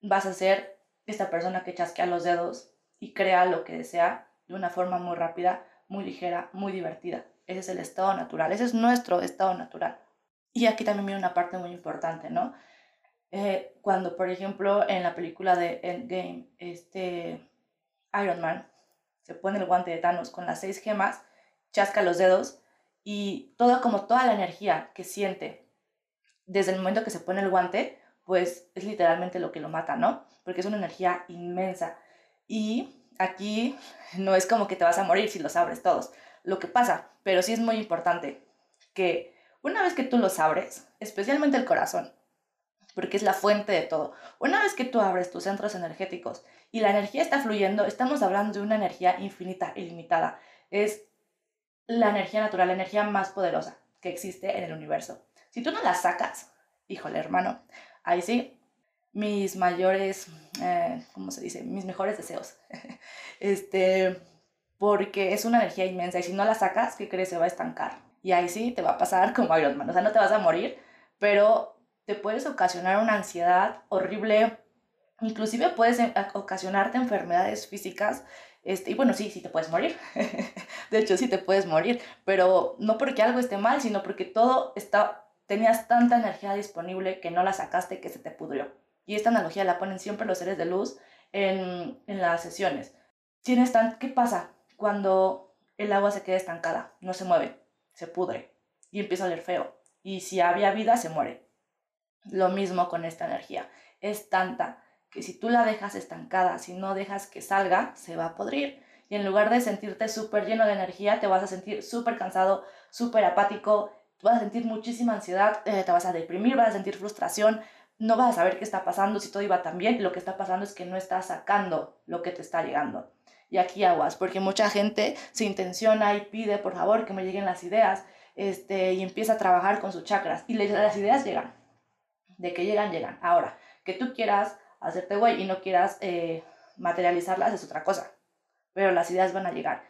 Speaker 1: Vas a ser esta persona que chasquea los dedos y crea lo que desea de una forma muy rápida, muy ligera, muy divertida. Ese es el estado natural, ese es nuestro estado natural. Y aquí también viene una parte muy importante, ¿no? Eh, cuando, por ejemplo, en la película de Endgame, este Iron Man se pone el guante de Thanos con las seis gemas, chasca los dedos y toda como toda la energía que siente desde el momento que se pone el guante, pues es literalmente lo que lo mata, ¿no? Porque es una energía inmensa. Y aquí no es como que te vas a morir si los abres todos, lo que pasa, pero sí es muy importante que una vez que tú los abres, especialmente el corazón, porque es la fuente de todo, una vez que tú abres tus centros energéticos y la energía está fluyendo, estamos hablando de una energía infinita, ilimitada. Es la energía natural, la energía más poderosa. que existe en el universo. Si tú no la sacas, híjole hermano, ahí sí, mis mayores, eh, ¿cómo se dice? Mis mejores deseos. este, porque es una energía inmensa y si no la sacas, ¿qué crees? Se va a estancar. Y ahí sí te va a pasar como Iron Man, o sea, no te vas a morir, pero te puedes ocasionar una ansiedad horrible, inclusive puedes eh, ocasionarte enfermedades físicas este, y bueno, sí, sí te puedes morir. de hecho, sí te puedes morir, pero no porque algo esté mal, sino porque todo está, tenías tanta energía disponible que no la sacaste que se te pudrió. Y esta analogía la ponen siempre los seres de luz en, en las sesiones. Tienes tan, ¿Qué pasa cuando el agua se queda estancada? No se mueve, se pudre y empieza a oler feo. Y si había vida, se muere. Lo mismo con esta energía. Es tanta que si tú la dejas estancada, si no dejas que salga, se va a podrir. Y en lugar de sentirte súper lleno de energía, te vas a sentir súper cansado, súper apático, vas a sentir muchísima ansiedad, eh, te vas a deprimir, vas a sentir frustración, no vas a saber qué está pasando, si todo iba tan bien, lo que está pasando es que no estás sacando lo que te está llegando. Y aquí aguas, porque mucha gente se intenciona y pide, por favor, que me lleguen las ideas, este, y empieza a trabajar con sus chakras. Y las ideas llegan. De que llegan, llegan. Ahora, que tú quieras hacerte güey y no quieras eh, materializarlas es otra cosa. Pero las ideas van a llegar.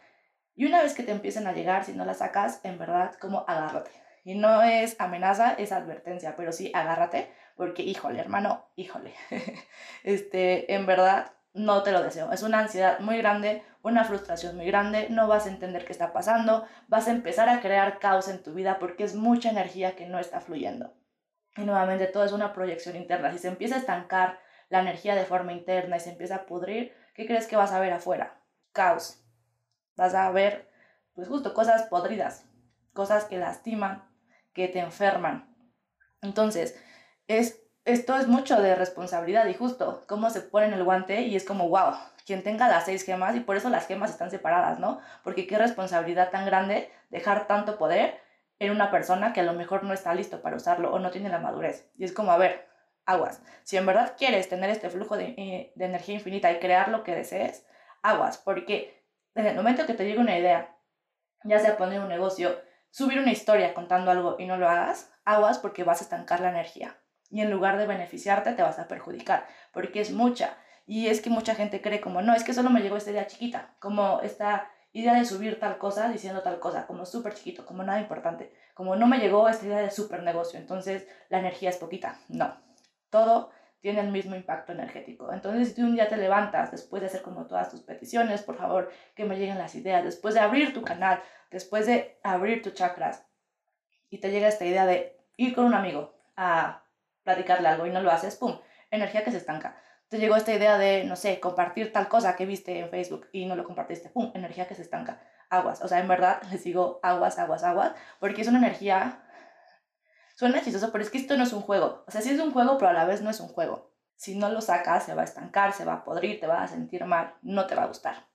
Speaker 1: Y una vez que te empiecen a llegar, si no las sacas, en verdad, como agárrate. Y no es amenaza, es advertencia, pero sí agárrate, porque híjole, hermano, híjole. este, en verdad, no te lo deseo. Es una ansiedad muy grande, una frustración muy grande, no vas a entender qué está pasando, vas a empezar a crear caos en tu vida porque es mucha energía que no está fluyendo. Y nuevamente todo es una proyección interna. Si se empieza a estancar la energía de forma interna y se empieza a pudrir, ¿qué crees que vas a ver afuera? Caos. Vas a ver, pues justo, cosas podridas, cosas que lastiman, que te enferman. Entonces, es, esto es mucho de responsabilidad y justo cómo se pone el guante y es como, wow, quien tenga las seis gemas y por eso las gemas están separadas, ¿no? Porque qué responsabilidad tan grande dejar tanto poder en una persona que a lo mejor no está listo para usarlo o no tiene la madurez. Y es como, a ver, aguas. Si en verdad quieres tener este flujo eh, de, energía infinita y crear lo que desees, aguas, porque en el momento que te llegue una idea, ya sea poner un negocio, subir una historia contando algo y no lo hagas, aguas porque vas a estancar la energía. Y en lugar de beneficiarte, te vas a perjudicar, porque es mucha. Y es que mucha gente cree como, no, es que solo me llegó esta idea chiquita, como esta idea de subir tal cosa diciendo tal cosa, como súper chiquito, como nada importante, como no me llegó esta idea de súper negocio, entonces la energía es poquita. No, todo tiene el mismo impacto energético. Entonces, si tú un día te levantas después de hacer como todas tus peticiones, por favor, que me lleguen las ideas, después de abrir tu canal, después de abrir tus chakras, y te llega esta idea de ir con un amigo a platicarle algo y no lo haces, ¡pum! Energía que se estanca. Te llegó esta idea de, no sé, compartir tal cosa que viste en Facebook y no lo compartiste, ¡pum! Energía que se estanca. Aguas. O sea, en verdad les digo aguas, aguas, aguas, porque es una energía Suena chistoso, pero es que esto no es un juego. O sea, sí es un juego, pero a la vez no es un juego. Si no lo sacas, se va a estancar, se va a podrir, te va a sentir mal, no te va a gustar.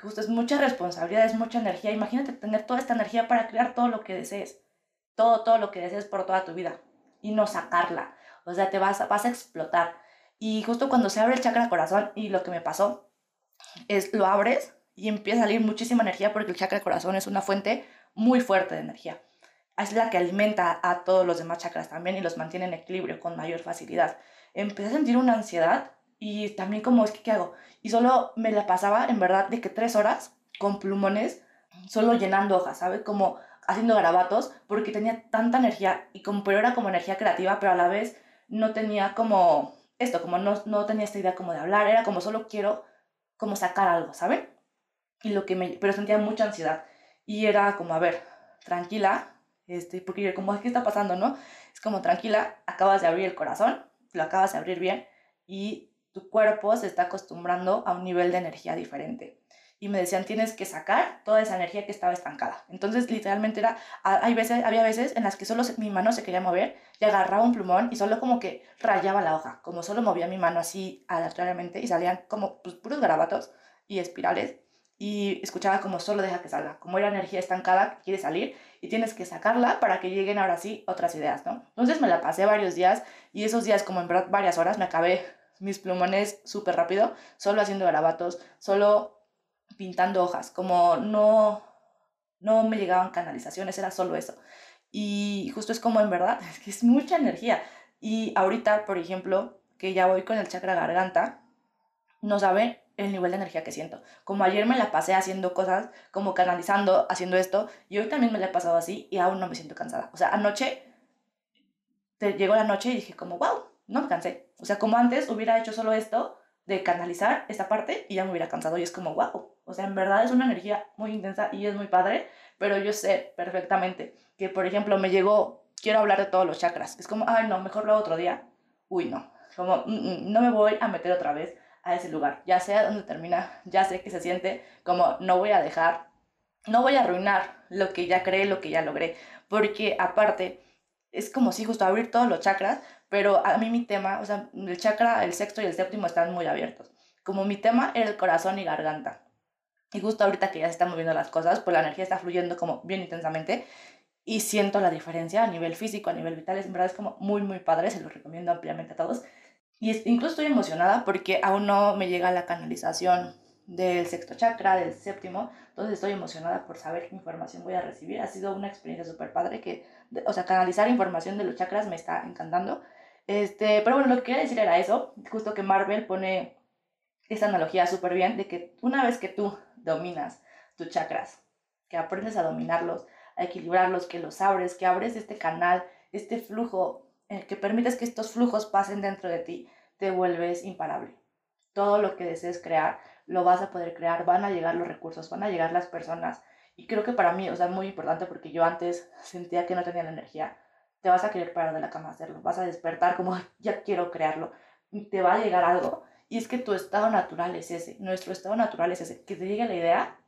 Speaker 1: Justo es mucha responsabilidad, es mucha energía. Imagínate tener toda esta energía para crear todo lo que desees. Todo, todo lo que desees por toda tu vida. Y no sacarla. O sea, te vas, vas a explotar. Y justo cuando se abre el chakra corazón, y lo que me pasó, es lo abres y empieza a salir muchísima energía porque el chakra corazón es una fuente muy fuerte de energía es la que alimenta a todos los demás chakras también y los mantiene en equilibrio con mayor facilidad. Empecé a sentir una ansiedad y también como es que, ¿qué hago? Y solo me la pasaba en verdad de que tres horas con plumones, solo llenando hojas, ¿sabes? Como haciendo garabatos porque tenía tanta energía y como, pero era como energía creativa, pero a la vez no tenía como esto, como no, no tenía esta idea como de hablar, era como solo quiero como sacar algo, ¿saben? Y lo que me, pero sentía mucha ansiedad y era como, a ver, tranquila, este, porque como, ¿qué está pasando, no? Es como, tranquila, acabas de abrir el corazón, lo acabas de abrir bien y tu cuerpo se está acostumbrando a un nivel de energía diferente. Y me decían, tienes que sacar toda esa energía que estaba estancada. Entonces, literalmente era, hay veces, había veces en las que solo mi mano se quería mover y agarraba un plumón y solo como que rayaba la hoja, como solo movía mi mano así aleatoriamente y salían como pues, puros garabatos y espirales y escuchaba como solo deja que salga, como era energía estancada que quiere salir y tienes que sacarla para que lleguen ahora sí otras ideas, ¿no? Entonces me la pasé varios días y esos días como en varias horas me acabé mis plumones súper rápido, solo haciendo garabatos, solo pintando hojas, como no, no me llegaban canalizaciones, era solo eso. Y justo es como en verdad, es mucha energía. Y ahorita, por ejemplo, que ya voy con el chakra garganta, no sabe el nivel de energía que siento. Como ayer me la pasé haciendo cosas, como canalizando, haciendo esto, y hoy también me la he pasado así y aún no me siento cansada. O sea, anoche, te llegó la noche y dije como, wow, no me cansé. O sea, como antes hubiera hecho solo esto de canalizar esta parte y ya me hubiera cansado y es como, wow. O sea, en verdad es una energía muy intensa y es muy padre, pero yo sé perfectamente que, por ejemplo, me llegó, quiero hablar de todos los chakras. Es como, ay, no, mejor lo hago otro día. Uy, no. Como, mm, mm, no me voy a meter otra vez a ese lugar. Ya sé dónde termina, ya sé que se siente como no voy a dejar, no voy a arruinar lo que ya creé, lo que ya logré. Porque aparte, es como si justo abrir todos los chakras, pero a mí mi tema, o sea, el chakra, el sexto y el séptimo están muy abiertos. Como mi tema era el corazón y garganta. Y justo ahorita que ya se están moviendo las cosas, pues la energía está fluyendo como bien intensamente y siento la diferencia a nivel físico, a nivel vital. Es, en verdad es como muy, muy padre, se lo recomiendo ampliamente a todos. Y es, incluso estoy emocionada porque aún no me llega la canalización del sexto chakra, del séptimo. Entonces estoy emocionada por saber qué información voy a recibir. Ha sido una experiencia súper padre que, o sea, canalizar información de los chakras me está encantando. Este, pero bueno, lo que quería decir era eso, justo que Marvel pone esa analogía súper bien de que una vez que tú dominas tus chakras, que aprendes a dominarlos, a equilibrarlos, que los abres, que abres este canal, este flujo, eh, que permites que estos flujos pasen dentro de ti, te vuelves imparable. Todo lo que desees crear, lo vas a poder crear, van a llegar los recursos, van a llegar las personas. Y creo que para mí, o sea, es muy importante porque yo antes sentía que no tenía la energía. Te vas a querer parar de la cama a hacerlo, vas a despertar como, ya quiero crearlo, te va a llegar algo. Y es que tu estado natural es ese, nuestro estado natural es ese, que te llegue la idea,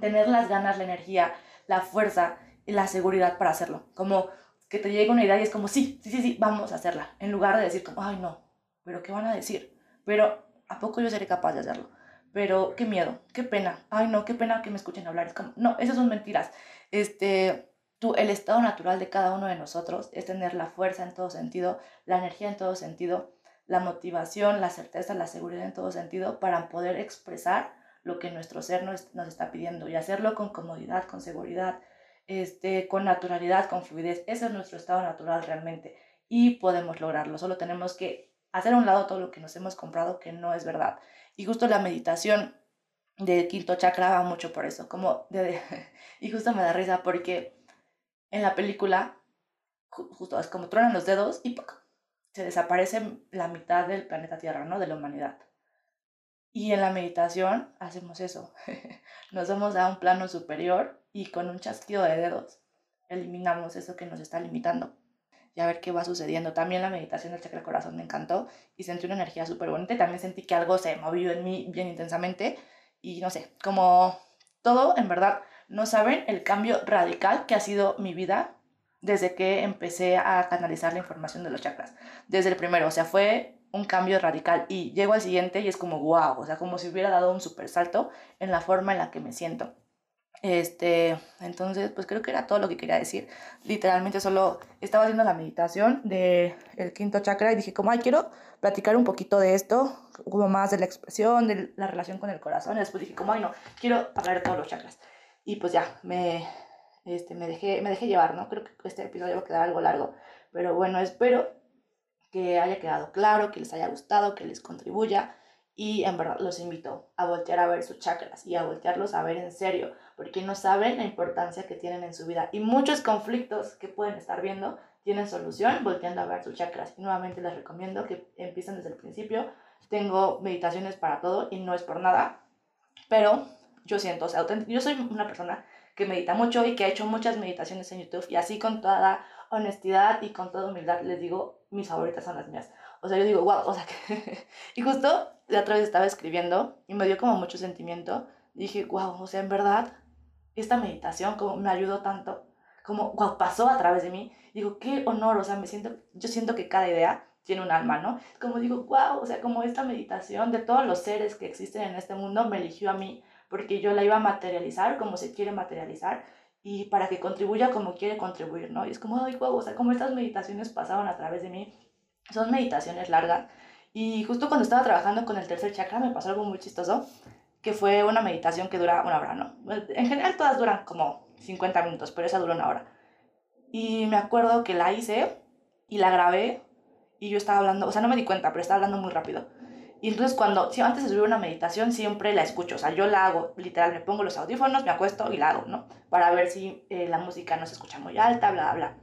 Speaker 1: tener las ganas, la energía, la fuerza y la seguridad para hacerlo. Como que te llegue una idea y es como, sí, sí, sí, sí, vamos a hacerla. En lugar de decir como, ay, no, pero ¿qué van a decir? Pero ¿a poco yo seré capaz de hacerlo? Pero qué miedo, qué pena. Ay, no, qué pena que me escuchen hablar. Es como, no, esas son mentiras. Este, tú, el estado natural de cada uno de nosotros es tener la fuerza en todo sentido, la energía en todo sentido, la motivación, la certeza, la seguridad en todo sentido para poder expresar lo que nuestro ser nos, nos está pidiendo y hacerlo con comodidad, con seguridad, este, con naturalidad, con fluidez. Ese es nuestro estado natural realmente y podemos lograrlo. Solo tenemos que hacer a un lado todo lo que nos hemos comprado que no es verdad. Y justo la meditación del quinto chakra va mucho por eso, como de, y justo me da risa porque en la película justo es como truenan los dedos y se desaparece la mitad del planeta Tierra, ¿no? De la humanidad. Y en la meditación hacemos eso. Nos vamos a un plano superior y con un chasquido de dedos eliminamos eso que nos está limitando. Y a ver qué va sucediendo. También la meditación del chakra corazón me encantó y sentí una energía súper bonita. también sentí que algo se movió en mí bien intensamente. Y no sé, como todo, en verdad, no saben el cambio radical que ha sido mi vida desde que empecé a canalizar la información de los chakras. Desde el primero, o sea, fue un cambio radical y llego al siguiente y es como wow, o sea, como si hubiera dado un super salto en la forma en la que me siento. Este, entonces, pues creo que era todo lo que quería decir. Literalmente solo estaba haciendo la meditación del el quinto chakra y dije como, ay, quiero platicar un poquito de esto, como más de la expresión, de la relación con el corazón. Y después dije como, ay, no, quiero hablar de todos los chakras. Y pues ya, me, este, me, dejé, me dejé llevar, ¿no? Creo que este episodio va a quedar algo largo. Pero bueno, espero que haya quedado claro, que les haya gustado, que les contribuya y en verdad los invito a voltear a ver sus chakras y a voltearlos a ver en serio, porque no saben la importancia que tienen en su vida y muchos conflictos que pueden estar viendo tienen solución volteando a ver sus chakras. Y nuevamente les recomiendo que empiecen desde el principio. Tengo meditaciones para todo y no es por nada, pero yo siento, o sea, yo soy una persona que medita mucho y que ha hecho muchas meditaciones en YouTube y así con toda honestidad y con toda humildad les digo, mis favoritas son las mías. O sea, yo digo, wow, o sea, que... y justo la otra vez estaba escribiendo y me dio como mucho sentimiento. Dije, wow, o sea, en verdad, esta meditación como me ayudó tanto, como, wow, pasó a través de mí. Digo, qué honor, o sea, me siento, yo siento que cada idea tiene un alma, ¿no? Como digo, wow, o sea, como esta meditación de todos los seres que existen en este mundo me eligió a mí, porque yo la iba a materializar como se quiere materializar y para que contribuya como quiere contribuir, ¿no? Y es como, ay, wow, o sea, como estas meditaciones pasaban a través de mí son meditaciones largas. Y justo cuando estaba trabajando con el tercer chakra me pasó algo muy chistoso, que fue una meditación que dura una hora, ¿no? En general todas duran como 50 minutos, pero esa dura una hora. Y me acuerdo que la hice y la grabé y yo estaba hablando, o sea, no me di cuenta, pero estaba hablando muy rápido. Y entonces cuando, si antes de subir una meditación, siempre la escucho, o sea, yo la hago, literal, me pongo los audífonos, me acuesto y la hago, ¿no? Para ver si eh, la música no se escucha muy alta, bla, bla, bla.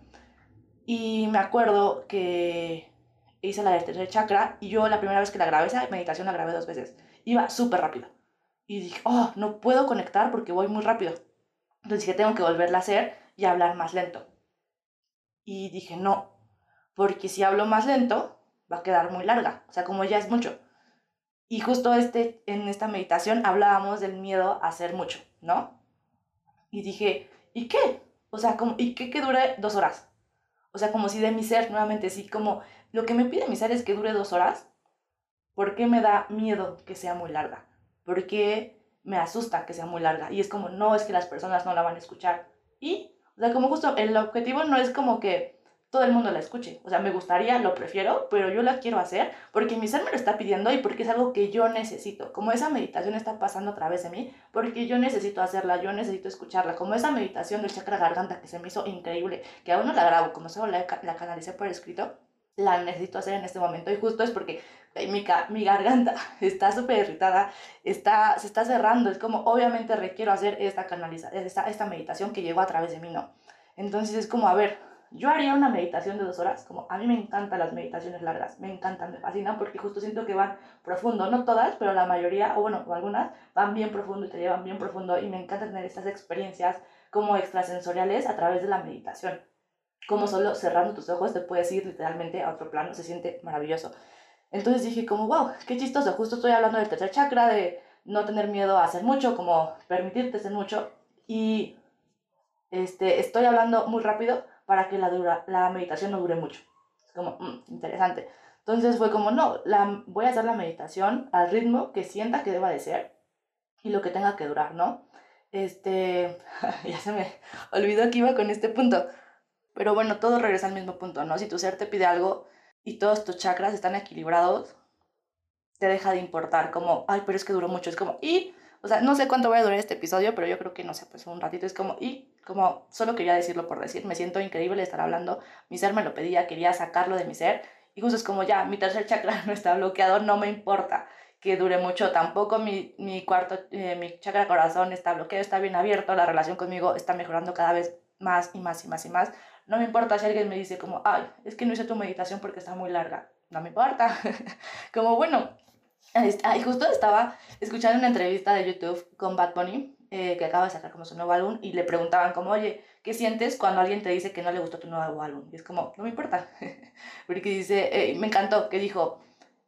Speaker 1: Y me acuerdo que hice la del tercer chakra y yo la primera vez que la grabé, esa meditación la grabé dos veces, iba súper rápido. Y dije, oh, no puedo conectar porque voy muy rápido. Entonces dije, tengo que volverla a hacer y hablar más lento. Y dije, no, porque si hablo más lento, va a quedar muy larga. O sea, como ya es mucho. Y justo este, en esta meditación hablábamos del miedo a hacer mucho, ¿no? Y dije, ¿y qué? O sea, como, ¿y qué que dure dos horas? O sea, como si de mi ser, nuevamente, sí, como lo que me pide mi ser es que dure dos horas. ¿Por qué me da miedo que sea muy larga? ¿Por qué me asusta que sea muy larga? Y es como, no, es que las personas no la van a escuchar. Y, o sea, como justo, el objetivo no es como que todo el mundo la escuche. O sea, me gustaría, lo prefiero, pero yo la quiero hacer porque mi ser me lo está pidiendo y porque es algo que yo necesito. Como esa meditación está pasando a través de mí, porque yo necesito hacerla, yo necesito escucharla. Como esa meditación del chakra garganta que se me hizo increíble, que aún no la grabo, como solo la, la canalicé por escrito, la necesito hacer en este momento. Y justo es porque mi, mi garganta está súper irritada, está, se está cerrando. Es como, obviamente requiero hacer esta, canaliza, esta, esta meditación que llegó a través de mí, ¿no? Entonces es como, a ver, yo haría una meditación de dos horas, como a mí me encantan las meditaciones largas, me encantan, me fascinan porque justo siento que van profundo, no todas, pero la mayoría, o bueno, algunas, van bien profundo y te llevan bien profundo y me encanta tener estas experiencias como extrasensoriales a través de la meditación. Como solo cerrando tus ojos te puedes ir literalmente a otro plano, se siente maravilloso. Entonces dije como, wow, qué chistoso, justo estoy hablando del tercer chakra, de no tener miedo a hacer mucho, como permitirte hacer mucho y este, estoy hablando muy rápido para que la, dura, la meditación no dure mucho. Es como, mm, interesante. Entonces fue como, no, la, voy a hacer la meditación al ritmo que sienta que deba de ser y lo que tenga que durar, ¿no? Este, ya se me olvidó que iba con este punto. Pero bueno, todo regresa al mismo punto, ¿no? Si tu ser te pide algo y todos tus chakras están equilibrados, te deja de importar, como, ay, pero es que duró mucho. Es como, y o sea, no sé cuánto voy a durar este episodio, pero yo creo que, no sé, pues un ratito es como, y como solo quería decirlo por decir, me siento increíble estar hablando, mi ser me lo pedía, quería sacarlo de mi ser, y justo es como ya, mi tercer chakra no está bloqueado, no me importa que dure mucho, tampoco mi, mi cuarto, eh, mi chakra corazón está bloqueado, está bien abierto, la relación conmigo está mejorando cada vez más y más y más y más. No me importa si alguien me dice como, ay, es que no hice tu meditación porque está muy larga. No me importa. como, bueno, y justo estaba escuchando una entrevista de YouTube con Bad Bunny, eh, que acaba de sacar como su nuevo álbum, y le preguntaban como, oye, ¿qué sientes cuando alguien te dice que no le gustó tu nuevo álbum? Y es como, no me importa, porque dice, eh, me encantó, que dijo,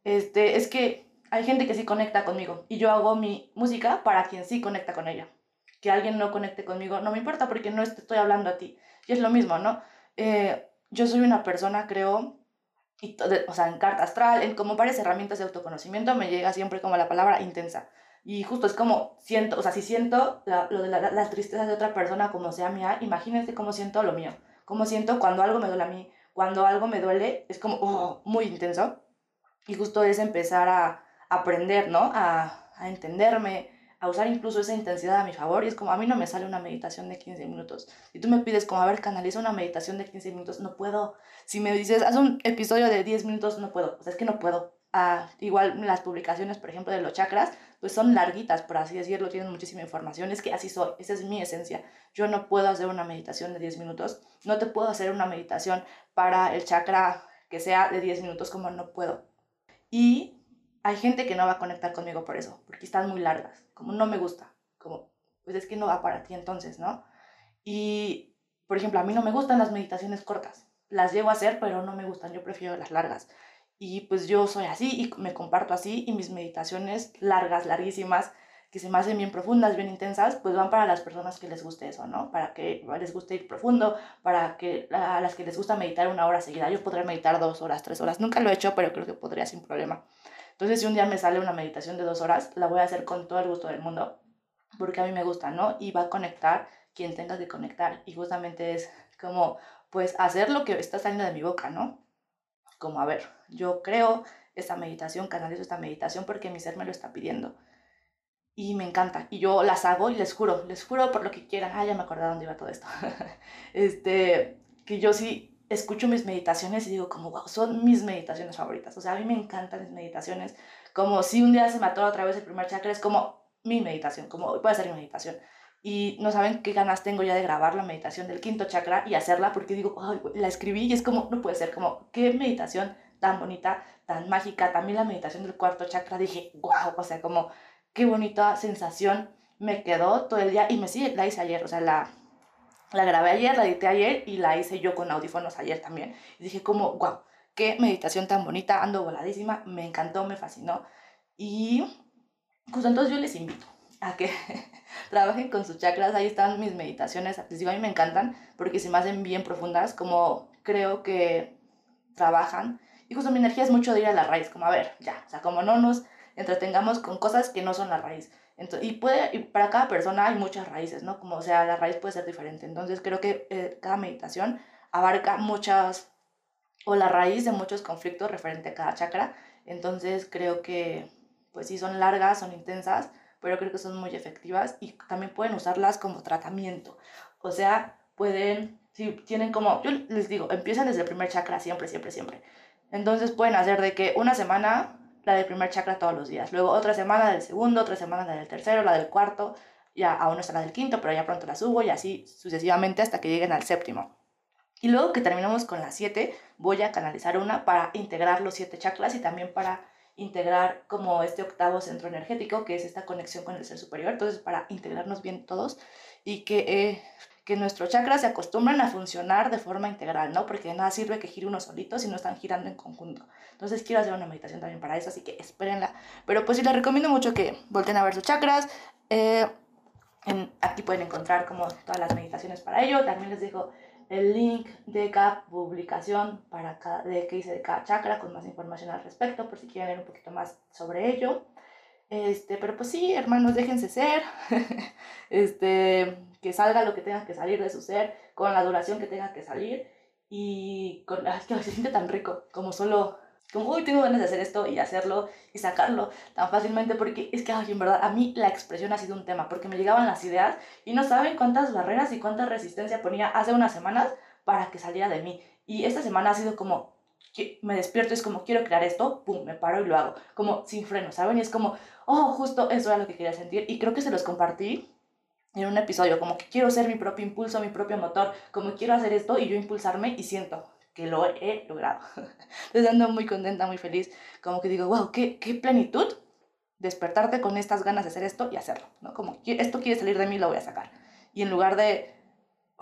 Speaker 1: este, es que hay gente que sí conecta conmigo, y yo hago mi música para quien sí conecta con ella. Que alguien no conecte conmigo, no me importa porque no estoy hablando a ti. Y es lo mismo, ¿no? Eh, yo soy una persona, creo, y o sea, en carta astral, en como varias herramientas de autoconocimiento, me llega siempre como la palabra intensa. Y justo es como siento, o sea, si siento lo de la, las tristezas de otra persona como sea mía, imagínense cómo siento lo mío. Cómo siento cuando algo me duele a mí. Cuando algo me duele, es como oh, muy intenso. Y justo es empezar a aprender, ¿no? A, a entenderme, a usar incluso esa intensidad a mi favor. Y es como, a mí no me sale una meditación de 15 minutos. Si tú me pides como, a ver, canaliza una meditación de 15 minutos, no puedo. Si me dices, haz un episodio de 10 minutos, no puedo. O sea, es que no puedo. Ah, igual las publicaciones, por ejemplo, de los chakras, pues son larguitas, por así decirlo, tienen muchísima información. Es que así soy, esa es mi esencia. Yo no puedo hacer una meditación de 10 minutos, no te puedo hacer una meditación para el chakra que sea de 10 minutos como no puedo. Y hay gente que no va a conectar conmigo por eso, porque están muy largas, como no me gusta, como pues es que no va para ti entonces, ¿no? Y, por ejemplo, a mí no me gustan las meditaciones cortas, las llego a hacer, pero no me gustan, yo prefiero las largas. Y pues yo soy así y me comparto así y mis meditaciones largas, larguísimas, que se me hacen bien profundas, bien intensas, pues van para las personas que les guste eso, ¿no? Para que les guste ir profundo, para que a las que les gusta meditar una hora seguida. Yo podría meditar dos horas, tres horas. Nunca lo he hecho, pero creo que podría sin problema. Entonces, si un día me sale una meditación de dos horas, la voy a hacer con todo el gusto del mundo, porque a mí me gusta, ¿no? Y va a conectar quien tenga que conectar. Y justamente es como, pues, hacer lo que está saliendo de mi boca, ¿no? Como, a ver, yo creo esta meditación, canalizo esta meditación porque mi ser me lo está pidiendo. Y me encanta. Y yo las hago y les juro, les juro por lo que quieran. Ah, ya me acordé dónde iba todo esto. este, que yo sí escucho mis meditaciones y digo como, wow, son mis meditaciones favoritas. O sea, a mí me encantan mis meditaciones. Como si un día se me atora otra vez el primer chakra, es como mi meditación, como puede ser mi meditación. Y no saben qué ganas tengo ya de grabar la meditación del quinto chakra y hacerla porque digo, Ay, la escribí y es como, no puede ser, como, qué meditación tan bonita, tan mágica. También la meditación del cuarto chakra, dije, wow, o sea, como, qué bonita sensación me quedó todo el día y me sí, la hice ayer, o sea, la, la grabé ayer, la edité ayer y la hice yo con audífonos ayer también. Y dije como, wow, qué meditación tan bonita, ando voladísima, me encantó, me fascinó. Y pues entonces yo les invito a que trabajen con sus chakras, ahí están mis meditaciones, les digo, a mí me encantan porque se me hacen bien profundas, como creo que trabajan. Y justo mi energía es mucho de ir a la raíz, como a ver, ya, o sea, como no nos entretengamos con cosas que no son la raíz. Entonces, y, puede, y para cada persona hay muchas raíces, ¿no? Como, o sea, la raíz puede ser diferente. Entonces, creo que eh, cada meditación abarca muchas, o la raíz de muchos conflictos referente a cada chakra. Entonces, creo que, pues sí, son largas, son intensas, pero creo que son muy efectivas y también pueden usarlas como tratamiento. O sea, pueden, si tienen como, yo les digo, empiezan desde el primer chakra siempre, siempre, siempre. Entonces, pueden hacer de que una semana la del primer chakra todos los días. Luego otra semana del segundo, otra semana del tercero, la del cuarto, ya aún no está la del quinto, pero ya pronto la subo y así sucesivamente hasta que lleguen al séptimo. Y luego que terminamos con las siete, voy a canalizar una para integrar los siete chakras y también para integrar como este octavo centro energético, que es esta conexión con el ser superior. Entonces, para integrarnos bien todos y que eh, que nuestros chakras se acostumbran a funcionar de forma integral, ¿no? Porque de nada sirve que gire uno solito si no están girando en conjunto. Entonces quiero hacer una meditación también para eso, así que espérenla. Pero pues sí, les recomiendo mucho que volten a ver sus chakras. Eh, en, aquí pueden encontrar como todas las meditaciones para ello. También les dejo el link de cada publicación para cada, de que hice de cada chakra con más información al respecto, por si quieren leer un poquito más sobre ello. Este, pero pues sí, hermanos, déjense ser. este, que salga lo que tenga que salir de su ser, con la duración que tenga que salir. Y con, es que se siente tan rico, como solo, como hoy tengo ganas de hacer esto y hacerlo y sacarlo tan fácilmente, porque es que, ay, en verdad, a mí la expresión ha sido un tema, porque me llegaban las ideas y no saben cuántas barreras y cuánta resistencia ponía hace unas semanas para que saliera de mí. Y esta semana ha sido como, me despierto, es como, quiero crear esto, pum, me paro y lo hago, como sin freno, ¿saben? Y es como, oh, justo eso era lo que quería sentir. Y creo que se los compartí en un episodio, como que quiero ser mi propio impulso, mi propio motor, como quiero hacer esto y yo impulsarme y siento que lo he logrado. Entonces ando muy contenta, muy feliz, como que digo, wow, qué, qué plenitud despertarte con estas ganas de hacer esto y hacerlo, ¿no? Como esto quiere salir de mí, lo voy a sacar. Y en lugar de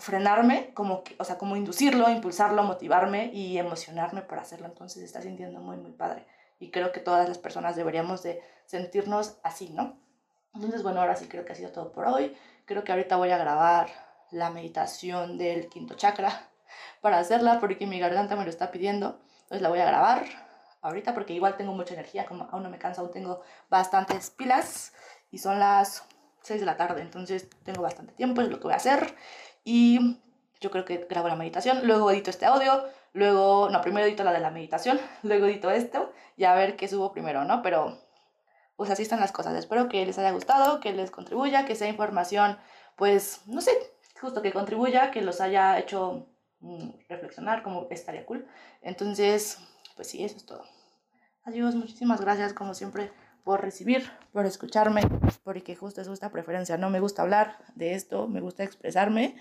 Speaker 1: frenarme, como que, o sea, como inducirlo, impulsarlo, motivarme y emocionarme por hacerlo, entonces está sintiendo muy, muy padre. Y creo que todas las personas deberíamos de sentirnos así, ¿no? Entonces, bueno, ahora sí creo que ha sido todo por hoy. Creo que ahorita voy a grabar la meditación del quinto chakra para hacerla porque mi garganta me lo está pidiendo. Entonces la voy a grabar ahorita porque igual tengo mucha energía, como aún no me canso, aún tengo bastantes pilas y son las 6 de la tarde, entonces tengo bastante tiempo, es lo que voy a hacer. Y yo creo que grabo la meditación, luego edito este audio, luego, no, primero edito la de la meditación, luego edito esto y a ver qué subo primero, ¿no? Pero pues así están las cosas. Espero que les haya gustado, que les contribuya, que sea información, pues, no sé, justo que contribuya, que los haya hecho mm, reflexionar, como estaría cool. Entonces, pues sí, eso es todo. Adiós, muchísimas gracias como siempre por recibir, por escucharme, porque justo es esta preferencia. No me gusta hablar de esto, me gusta expresarme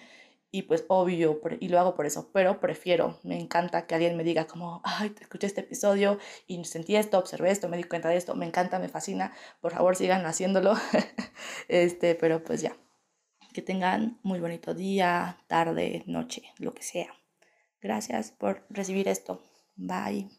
Speaker 1: y pues obvio, y lo hago por eso, pero prefiero, me encanta que alguien me diga como, ay, te escuché este episodio y sentí esto, observé esto, me di cuenta de esto, me encanta, me fascina, por favor sigan haciéndolo, este, pero pues ya, que tengan muy bonito día, tarde, noche, lo que sea. Gracias por recibir esto. Bye.